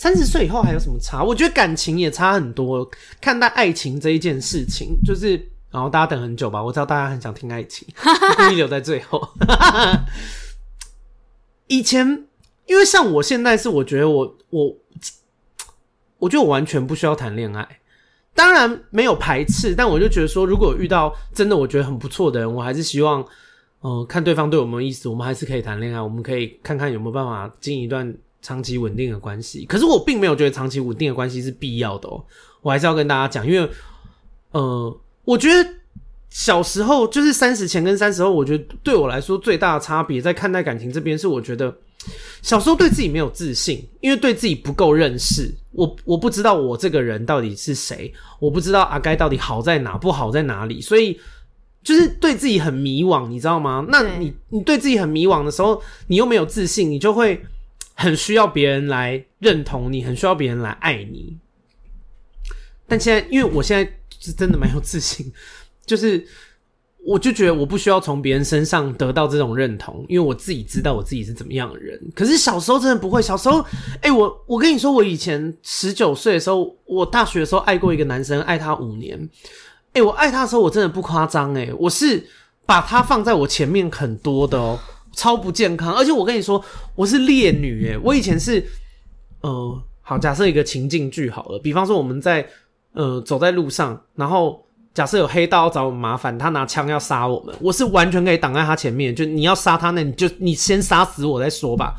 三十岁以后还有什么差？我觉得感情也差很多。看待爱情这一件事情，就是然后大家等很久吧。我知道大家很想听爱情，故意留在最后。以前因为像我现在是，我觉得我我我觉得我完全不需要谈恋爱。当然没有排斥，但我就觉得说，如果遇到真的我觉得很不错的人，我还是希望。嗯、呃，看对方对我们有意思，我们还是可以谈恋爱。我们可以看看有没有办法经营一段长期稳定的关系。可是我并没有觉得长期稳定的关系是必要的哦。我还是要跟大家讲，因为呃，我觉得小时候就是三十前跟三十后，我觉得对我来说最大的差别在看待感情这边是，我觉得小时候对自己没有自信，因为对自己不够认识。我我不知道我这个人到底是谁，我不知道阿该到底好在哪，不好在哪里，所以。就是对自己很迷惘，你知道吗？那你你对自己很迷惘的时候，你又没有自信，你就会很需要别人来认同你，很需要别人来爱你。但现在，因为我现在是真的蛮有自信，就是我就觉得我不需要从别人身上得到这种认同，因为我自己知道我自己是怎么样的人。可是小时候真的不会，小时候，欸，我我跟你说，我以前十九岁的时候，我大学的时候爱过一个男生，爱他五年。欸，我爱他的时候，我真的不夸张哎，我是把他放在我前面很多的喔，超不健康。而且我跟你说，我是烈女欸，我以前是，呃，好，假设一个情境剧好了，比方说我们在呃走在路上，然后假设有黑道要找我们麻烦，他拿枪要杀我们，我是完全可以挡在他前面，就你要杀他，那你就你先杀死我再说吧，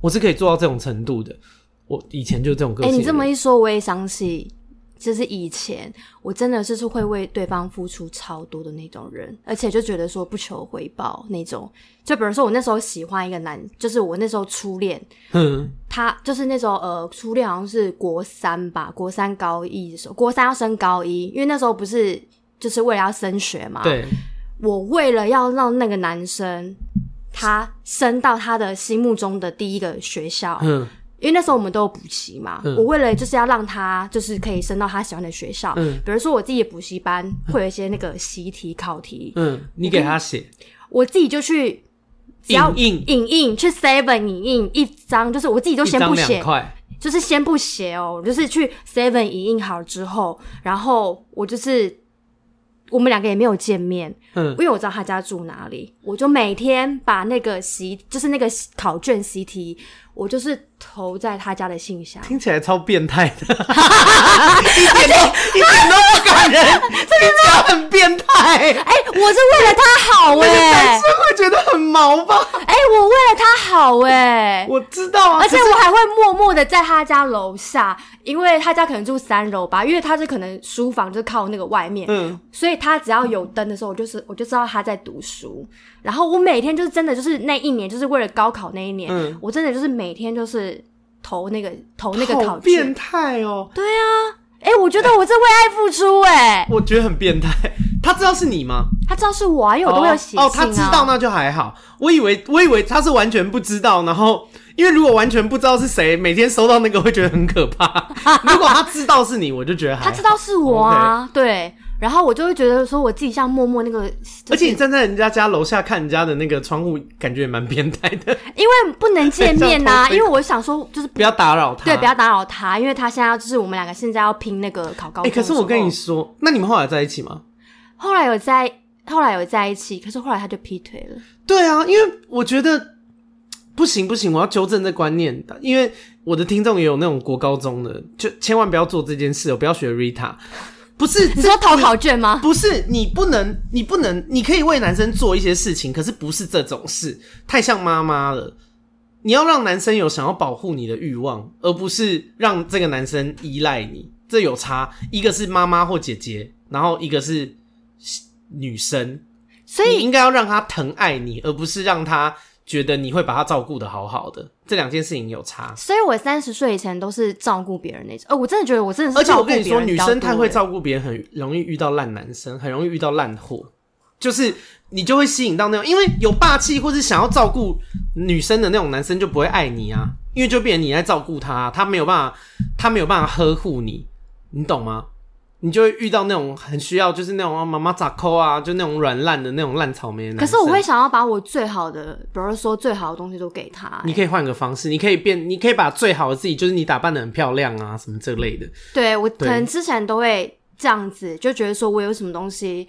我是可以做到这种程度的。我以前就这种个性。欸，你这么一说，我也想起。就是以前我真的是是会为对方付出超多的那种人，而且就觉得说不求回报那种。就比如说我那时候喜欢一个男，就是我那时候初恋，嗯，他就是那时候呃初恋好像是国三吧，国三高一的时候，国三要升高一，因为那时候不是就是为了要升学嘛。对。我为了要让那个男生他升到他的心目中的第一个学校，嗯。因为那时候我们都有补习嘛，嗯、我为了就是要让他就是可以升到他喜欢的学校，嗯，比如说我自己的补习班会有一些那个习题考题，嗯，你给他写，我自己就去只要影印，影印去 Seven 影印一张，就是我自己都先不写，就是先不写哦，就是去 Seven 影印好之后，然后我就是我们两个也没有见面，嗯，因为我知道他家住哪里，我就每天把那个习就是那个考卷习题。我就是投在他家的信箱，听起来超变态的，一点都一点都不感人，这个很变态。哎、欸，我是为了他好哎、欸，男生会觉得很毛吧？哎、欸，我为了他好哎、欸，我知道啊，而且我还会默默的在他家楼下，因为他家可能住三楼吧，因为他是可能书房就是靠那个外面，嗯，所以他只要有灯的时候，我就是我就知道他在读书。然后我每天就是真的就是那一年就是为了高考那一年，嗯，我真的就是每天就是投那个投那个考卷。变态哦！对啊，哎，我觉得我是为爱付出哎。我觉得很变态。他知道是你吗？他知道是我啊，因为我都会有写啊。哦，他知道那就还好。我以为我以为他是完全不知道，然后因为如果完全不知道是谁，每天收到那个会觉得很可怕。如果他知道是你，我就觉得还好。他知道是我啊，Okay. 对。然后我就会觉得说，我自己像默默那个，而且你站在人家家楼下看人家的那个窗户，感觉也蛮变态的。因为不能见面呐、啊，因为我想说，就是不，不要打扰他，对，不要打扰他，因为他现在要就是我们两个现在要拼那个考高。哎、欸，可是我跟你说，那你们后来在一起吗？后来有在后来有在一起，可是后来他就劈腿了。对啊，因为我觉得不行不行，我要纠正这观念的，因为我的听众也有那种国高中的，就千万不要做这件事，我不要学 Rita。不是 你说投考卷吗？不是，你不能，你不能，你可以为男生做一些事情，可是不是这种事，太像妈妈了。你要让男生有想要保护你的欲望，而不是让这个男生依赖你。这有差，一个是妈妈或姐姐，然后一个是女生，所以你应该要让他疼爱你，而不是让他觉得你会把他照顾的好好的。这两件事情有差。所以我三十岁以前都是照顾别人那种。呃，我真的觉得我真的是。而且我跟你说，女生太会照顾别人，很容易遇到烂男生，很容易遇到烂货。就是你就会吸引到那种，因为有霸气或是想要照顾女生的那种男生就不会爱你啊，因为就变成你在照顾他，他没有办法，他没有办法呵护你，你懂吗？你就会遇到那种很需要，就是那种妈妈咋抠啊，就那种软烂的那种烂草莓的。可是我会想要把我最好的，比如说最好的东西都给他欸。你可以换个方式，你可以变，你可以把最好的自己，就是你打扮的很漂亮啊，什么这类的。对，我可能之前都会这样子，就觉得说我有什么东西。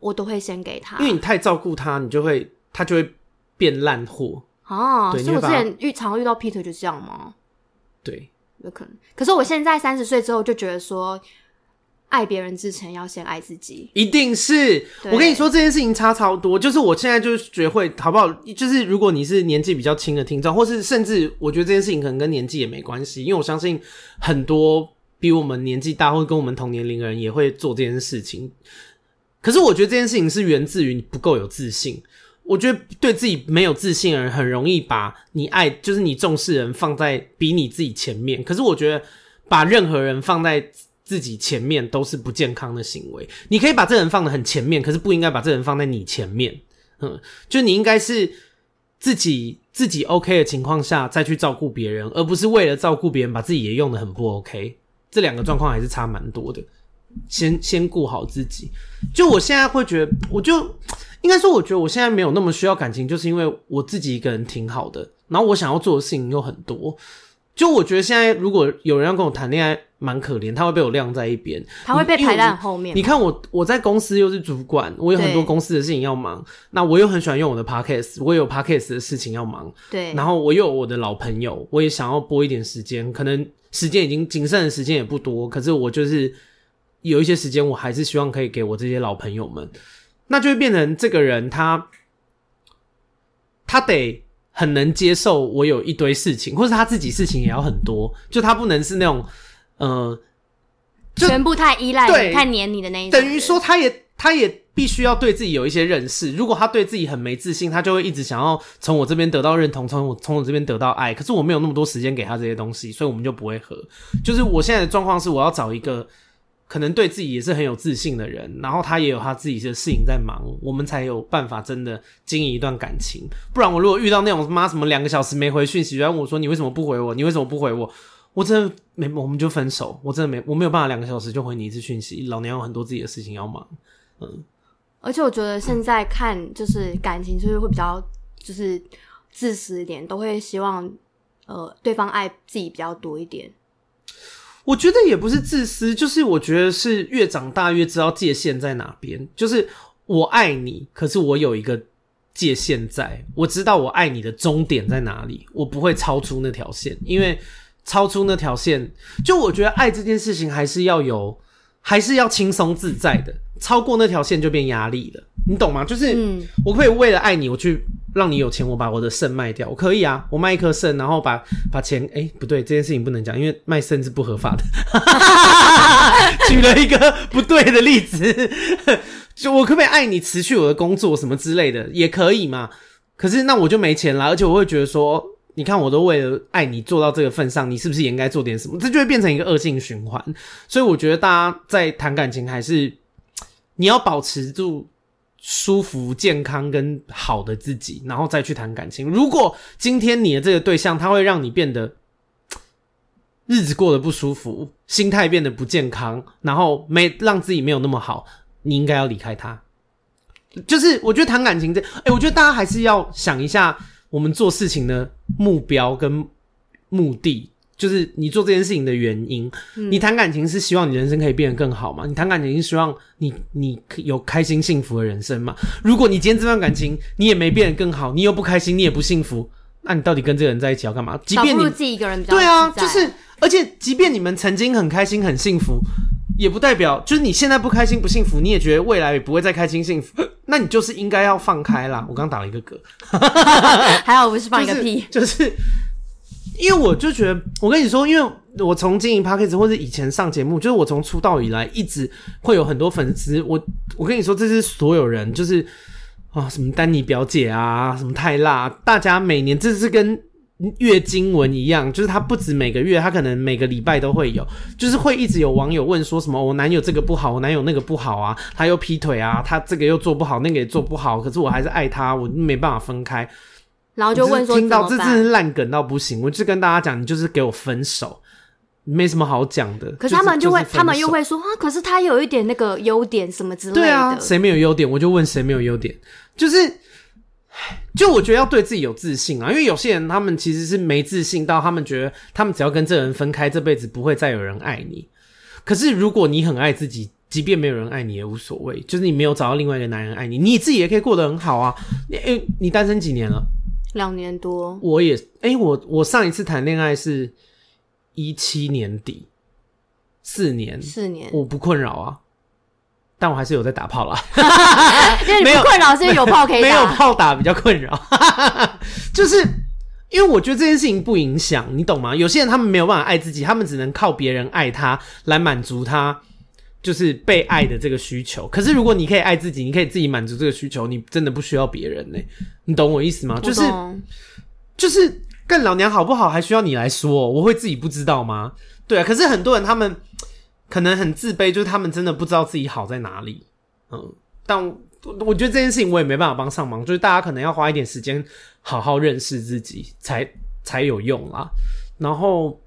我都会先给他，因为你太照顾他，你就会他就会变烂货哦。对，所以我之前遇常遇到 Peter 就这样吗？对，有可能。可是我现在三十岁之后就觉得说，爱别人之前要先爱自己。一定是，我跟你说这件事情差超多。就是我现在就是学会好不好？就是如果你是年纪比较轻的听众，或是甚至我觉得这件事情可能跟年纪也没关系，因为我相信很多比我们年纪大或跟我们同年龄的人也会做这件事情。可是我觉得这件事情是源自于你不够有自信。我觉得对自己没有自信的人，很容易把你爱，就是你重视人放在比你自己前面。可是我觉得把任何人放在自己前面都是不健康的行为。你可以把这人放得很前面，可是不应该把这人放在你前面。嗯，就你应该是自己自己 OK 的情况下再去照顾别人，而不是为了照顾别人把自己也用得很不 OK。这两个状况还是差蛮多的。先先顾好自己，就我现在会觉得，我就应该说，我觉得我现在没有那么需要感情，就是因为我自己一个人挺好的，然后我想要做的事情又很多。就我觉得现在如果有人要跟我谈恋爱，蛮可怜，他会被我晾在一边，他会被排在后面。你看我，我在公司又是主管，我有很多公司的事情要忙，那我又很喜欢用我的 podcast，我有 podcast 的事情要忙，对，然后我又有我的老朋友，我也想要播一点时间，可能时间已经仅剩的时间也不多，可是我就是。有一些时间，我还是希望可以给我这些老朋友们，那就会变成这个人他他得很能接受我有一堆事情，或者他自己事情也要很多，就他不能是那种呃，全部太依赖你、太黏你的那一种。等于说，他也他也必须要对自己有一些认识。如果他对自己很没自信，他就会一直想要从我这边得到认同，从我从我这边得到爱。可是我没有那么多时间给他这些东西，所以我们就不会合。就是我现在的状况是，我要找一个。可能对自己也是很有自信的人，然后他也有他自己的事情在忙，我们才有办法真的经营一段感情。不然我如果遇到那种妈什么两个小时没回讯息，然后我说你为什么不回我？你为什么不回我？我真的没，我们就分手。我真的没，我没有办法两个小时就回你一次讯息。老娘有很多自己的事情要忙。嗯，而且我觉得现在看就是感情就是会比较就是自私一点，都会希望呃对方爱自己比较多一点。我觉得也不是自私，就是我觉得是越长大越知道界限在哪边。就是我爱你，可是我有一个界限在，我知道我爱你的终点在哪里，我不会超出那条线，因为超出那条线，就我觉得爱这件事情还是要有，还是要轻松自在的，超过那条线就变压力了。你懂吗？就是，我可以为了爱你，我去让你有钱，我把我的肾卖掉，我可以啊，我卖一颗肾，然后把把钱，哎、不对，这件事情不能讲，因为卖肾是不合法的。举了一个不对的例子，就我可不可以爱你，辞去我的工作什么之类的，也可以嘛？可是那我就没钱了，而且我会觉得说，你看，我都为了爱你做到这个份上，你是不是也应该做点什么？这就会变成一个恶性循环。所以我觉得大家在谈感情，还是你要保持住。舒服、健康跟好的自己，然后再去谈感情。如果今天你的这个对象他会让你变得日子过得不舒服，心态变得不健康，然后没让自己没有那么好，你应该要离开他。就是我觉得谈感情这，哎，我觉得大家还是要想一下，我们做事情的目标跟目的。就是你做这件事情的原因。嗯、你谈感情是希望你人生可以变得更好嘛？你谈感情是希望你你有开心幸福的人生嘛？如果你今天这段感情你也没变得更好，你又不开心，你也不幸福，那你到底跟这个人在一起要干嘛？即便你自己一个人比较对啊，就是而且即便你们曾经很开心很幸福，也不代表就是你现在不开心不幸福，你也觉得未来也不会再开心幸福，那你就是应该要放开啦。我刚打了一个嗝，还好不是放一个屁，就是。就是因为我就觉得，我跟你说，因为我从经营 Podcast 或者以前上节目，就是我从出道以来一直会有很多粉丝。我我跟你说，这是所有人，就是啊，什么丹尼表姐啊，什么泰辣，大家每年这是跟月经文一样，就是他不止每个月，他可能每个礼拜都会有，就是会一直有网友问说什么，我男友这个不好，我男友那个不好啊，他又劈腿啊，他这个又做不好，那个也做不好，可是我还是爱他，我没办法分开。然后就问说，听到这真是烂梗到不行，我就跟大家讲，你就是给我分手，没什么好讲的。可是他们就会，他们又会说啊，可是他有一点那个优点什么之类的。对啊，谁没有优点？我就问谁没有优点？就是，就我觉得要对自己有自信啊，因为有些人他们其实是没自信到他们觉得他们只要跟这个人分开，这辈子不会再有人爱你。可是如果你很爱自己，即便没有人爱你也无所谓，就是你没有找到另外一个男人爱你，你自己也可以过得很好啊。你诶，你单身几年了？两年多，我也哎、欸，我我上一次谈恋爱是一七年底，四年，四年，我不困扰啊，但我还是有在打炮啦。没有困扰，是因为有炮可以打，没有炮打比较困扰。就是因为我觉得这件事情不影响，你懂吗？有些人他们没有办法爱自己，他们只能靠别人爱他来满足他。就是被爱的这个需求，可是如果你可以爱自己，你可以自己满足这个需求，你真的不需要别人呢？你懂我意思吗？就是就是干老娘好不好，还需要你来说？我会自己不知道吗？对啊，可是很多人他们可能很自卑，就是他们真的不知道自己好在哪里。嗯，但我觉得这件事情我也没办法帮上忙，就是大家可能要花一点时间好好认识自己才才有用啦。然后。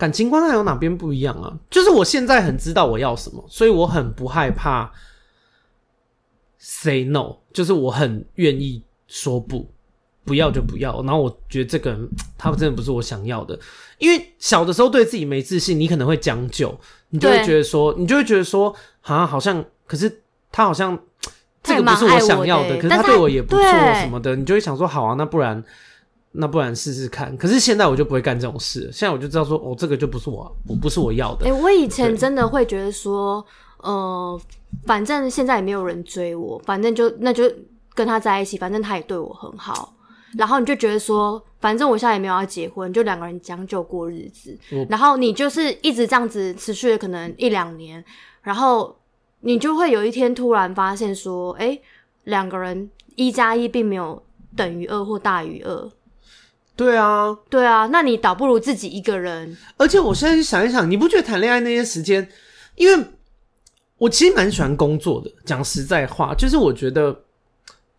感情观还有哪边不一样啊？就是我现在很知道我要什么，所以我很不害怕 say no，就是我很愿意说不，不要就不要。然后我觉得这个人他真的不是我想要的，因为小的时候对自己没自信，你可能会将就，你就会觉得说，你就会觉得说，啊，好像，可是他好像这个不是我想要的，可是他对我也不错什么的，你就会想说，好啊，那不然。那不然试试看，可是现在我就不会干这种事。现在我就知道说，哦，这个就不是我，我不是我要的。哎、欸，我以前真的会觉得说，呃，反正现在也没有人追我，反正就那就跟他在一起，反正他也对我很好。然后你就觉得说，反正我现在也没有要结婚，就两个人将就过日子。然后你就是一直这样子持续了可能一两年，然后你就会有一天突然发现说，哎、欸，两个人一加一并没有等于二或大于二。对啊，对啊，那你倒不如自己一个人。而且我现在想一想，你不觉得谈恋爱那些时间，因为我其实蛮喜欢工作的。讲实在话，就是我觉得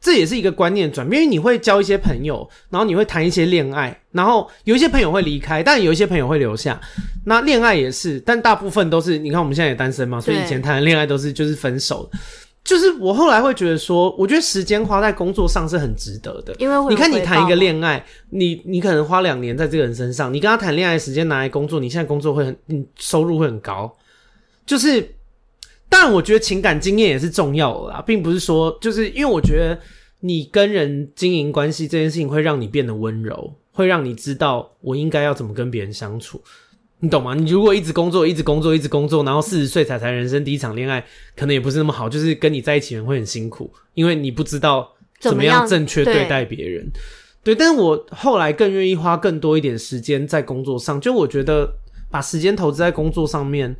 这也是一个观念转变，因为你会交一些朋友，然后你会谈一些恋爱，然后有一些朋友会离开，但有一些朋友会留下。那恋爱也是，但大部分都是，你看我们现在也单身嘛，所以以前谈的恋爱都是就是分手。就是我后来会觉得说，我觉得时间花在工作上是很值得的，因为你看你谈一个恋爱，你你可能花两年在这个人身上，你跟他谈恋爱的时间拿来工作，你现在工作会很，你收入会很高。就是，但我觉得情感经验也是重要的啦，并不是说就是因为我觉得你跟人经营关系这件事情会让你变得温柔，会让你知道我应该要怎么跟别人相处。你懂吗？你如果一直工作，一直工作，一直工作，然后四十岁才谈人生第一场恋爱，可能也不是那么好。就是跟你在一起人会很辛苦，因为你不知道怎么样正确对待别人。对，对，但是我后来更愿意花更多一点时间在工作上，就我觉得把时间投资在工作上面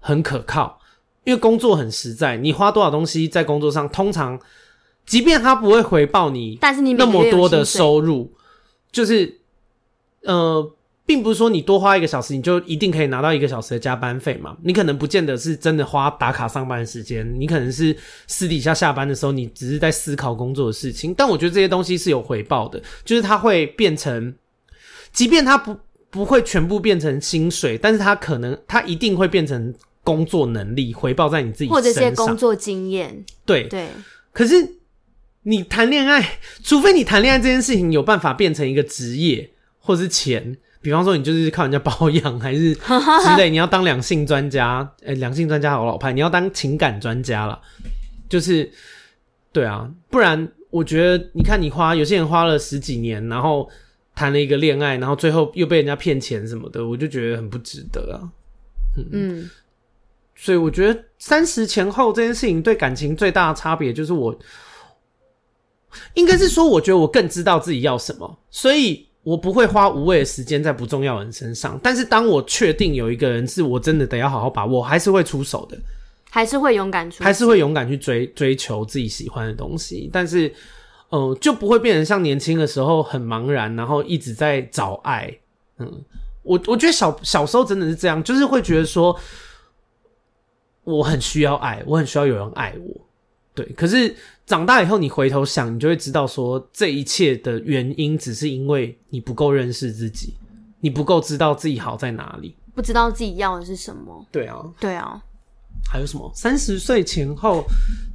很可靠，因为工作很实在。你花多少东西在工作上，通常即便他不会回报你，但是你那么多的收入，就是呃。并不是说你多花一个小时，你就一定可以拿到一个小时的加班费嘛？你可能不见得是真的花打卡上班的时间，你可能是私底下下班的时候，你只是在思考工作的事情。但我觉得这些东西是有回报的，就是它会变成，即便它不不会全部变成薪水，但是它可能它一定会变成工作能力回报在你自己身上，或者些工作经验。对对。可是你谈恋爱，除非你谈恋爱这件事情有办法变成一个职业或是钱。比方说你就是靠人家保养，还是 之类，你要当两性专家，诶、欸，两性专家好老派，你要当情感专家了，就是对啊，不然我觉得你看你花有些人花了十几年，然后谈了一个恋爱，然后最后又被人家骗钱什么的，我就觉得很不值得啊。嗯。嗯所以我觉得三十前后这件事情对感情最大的差别就是我，应该是说，我觉得我更知道自己要什么，所以我不会花无谓的时间在不重要的人身上。但是当我确定有一个人是我真的得要好好把握，还是会出手的，还是会勇敢出，还是会勇敢去追追求自己喜欢的东西。但是，嗯、呃，就不会变成像年轻的时候很茫然，然后一直在找爱。嗯，我我觉得小小时候真的是这样，就是会觉得说。我很需要爱，我很需要有人爱我，对。可是长大以后，你回头想，你就会知道，说这一切的原因，只是因为你不够认识自己，你不够知道自己好在哪里，不知道自己要的是什么。对啊，对啊。还有什么？三十岁前后，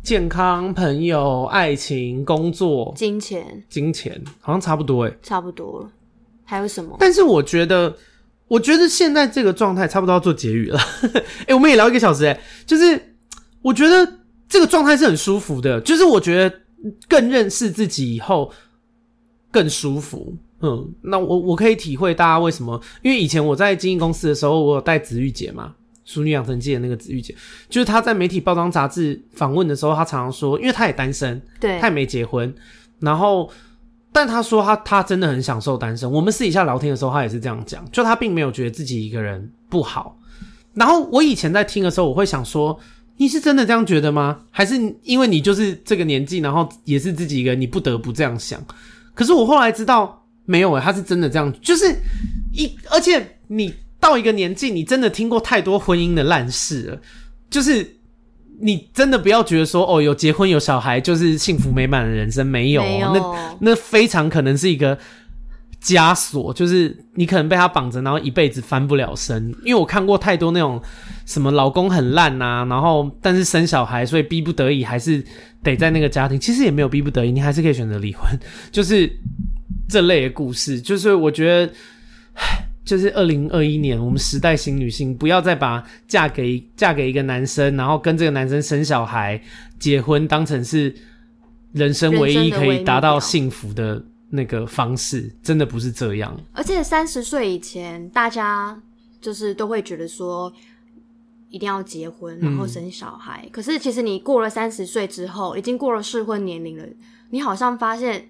健康、朋友、爱情、工作、金钱、金钱，好像差不多诶，差不多了。还有什么？但是我觉得。我觉得现在这个状态差不多要做结语了。哎、欸，我们也聊一个小时哎，就是我觉得这个状态是很舒服的，就是我觉得更认识自己以后更舒服。嗯，那我我可以体会大家为什么，因为以前我在经营公司的时候，我有带子玉姐嘛，《淑女养成记》的那个子玉姐，就是她在媒体包装杂志访问的时候，她常常说，因为她也单身，对，她也没结婚，然后。但她说她她真的很享受单身。我们私底下聊天的时候，她也是这样讲，就她并没有觉得自己一个人不好。然后我以前在听的时候，我会想说，你是真的这样觉得吗？还是因为你就是这个年纪，然后也是自己一个人，你不得不这样想？可是我后来知道，没有诶，他是真的这样，就是一，而且你到一个年纪，你真的听过太多婚姻的烂事了，就是。你真的不要觉得说哦，有结婚有小孩就是幸福美满的人生，没有，没有，那那非常可能是一个枷锁，就是你可能被他绑着，然后一辈子翻不了身。因为我看过太多那种什么老公很烂啊，然后但是生小孩，所以逼不得已还是得在那个家庭。其实也没有逼不得已，你还是可以选择离婚，就是这类的故事。就是我觉得，唉。就是二零二一年，我们时代型女性不要再把嫁给嫁给一个男生，然后跟这个男生生小孩、结婚当成是人生唯一可以达到幸福的那个方式，真的不是这样。而且三十岁以前，大家就是都会觉得说一定要结婚，然后生小孩。嗯、可是其实你过了三十岁之后，已经过了适婚年龄了，你好像发现。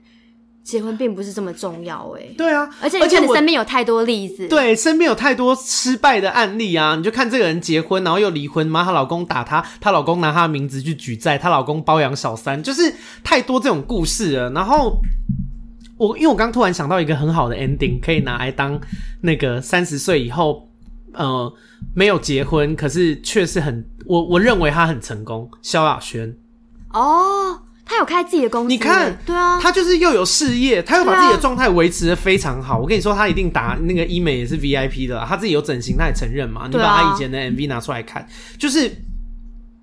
结婚并不是这么重要哎、欸。对啊，而且而且你身边有太多例子，对，身边有太多失败的案例啊！你就看这个人结婚，然后又离婚嘛，她老公打她，她老公拿她的名字去举债，她老公包养小三，就是太多这种故事了。然后我因为我刚突然想到一个很好的 ending，可以拿来当那个三十岁以后，呃，没有结婚，可是却是很我我认为他很成功，萧亚轩哦。他有开自己的公司，你看，对啊，他就是又有事业，他又把自己的状态维持的非常好。我跟你说，他一定打那个医美也是 VIP 的，他自己有整形，他也承认嘛。你把他以前的 MV 拿出来看，就是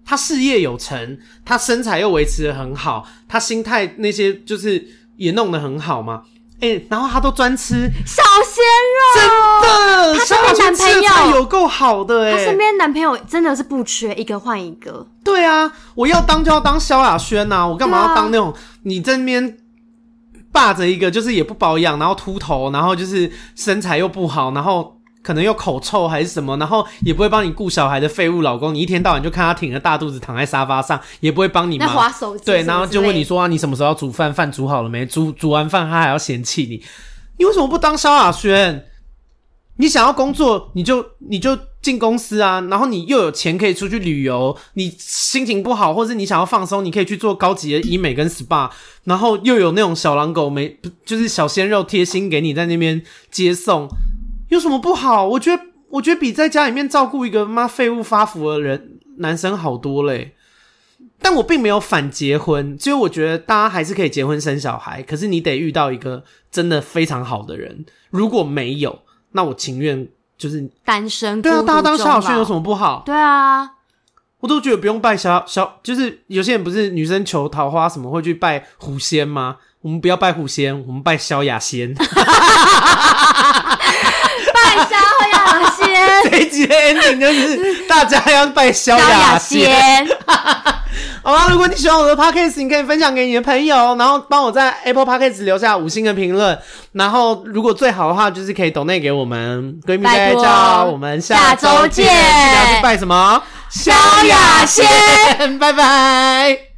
他事业有成，他身材又维持的很好，他心态那些就是也弄得很好嘛。哎、欸，然后他都专吃小鲜肉，真的，他身边男朋友有够好的哎、欸，他身边男朋友真的是不缺，一个换一个。对啊，我要当就要当萧亚轩呐，我干嘛要当那种你这边霸着一个，就是也不保养，然后秃头，然后就是身材又不好，然后。可能又口臭还是什么，然后也不会帮你顾小孩的废物老公，你一天到晚就看他挺着大肚子躺在沙发上，也不会帮你忙。滑手机。对，然后就问你说啊，你什么时候要煮饭？饭煮好了没？煮煮完饭他还要嫌弃你，你为什么不当萧亚轩？你想要工作，你就你就进公司啊，然后你又有钱可以出去旅游，你心情不好或者你想要放松，你可以去做高级的医美跟 SPA，然后又有那种小狼狗没就是小鲜肉贴心给你在那边接送。有什么不好？我觉得，我觉得比在家里面照顾一个妈废物发福的人男生好多嘞。但我并没有反结婚，就我觉得大家还是可以结婚生小孩，可是你得遇到一个真的非常好的人。如果没有，那我情愿就是单身。对啊，大家当萧亚轩有什么不好？对啊，我都觉得不用拜小小，就是有些人不是女生求桃花什么会去拜狐仙吗？我们不要拜狐仙，我们拜萧亚仙。拜萧亚轩。这一集的 ending 就是大家要拜萧亚轩。好啦，如果你喜欢我的 podcast，你可以分享给你的朋友，然后帮我在 Apple Podcast 留下五星的评论。然后，如果最好的话，就是可以 donate 给我们闺蜜在家。我们下周见，记得要去拜什么？萧亚轩，拜拜。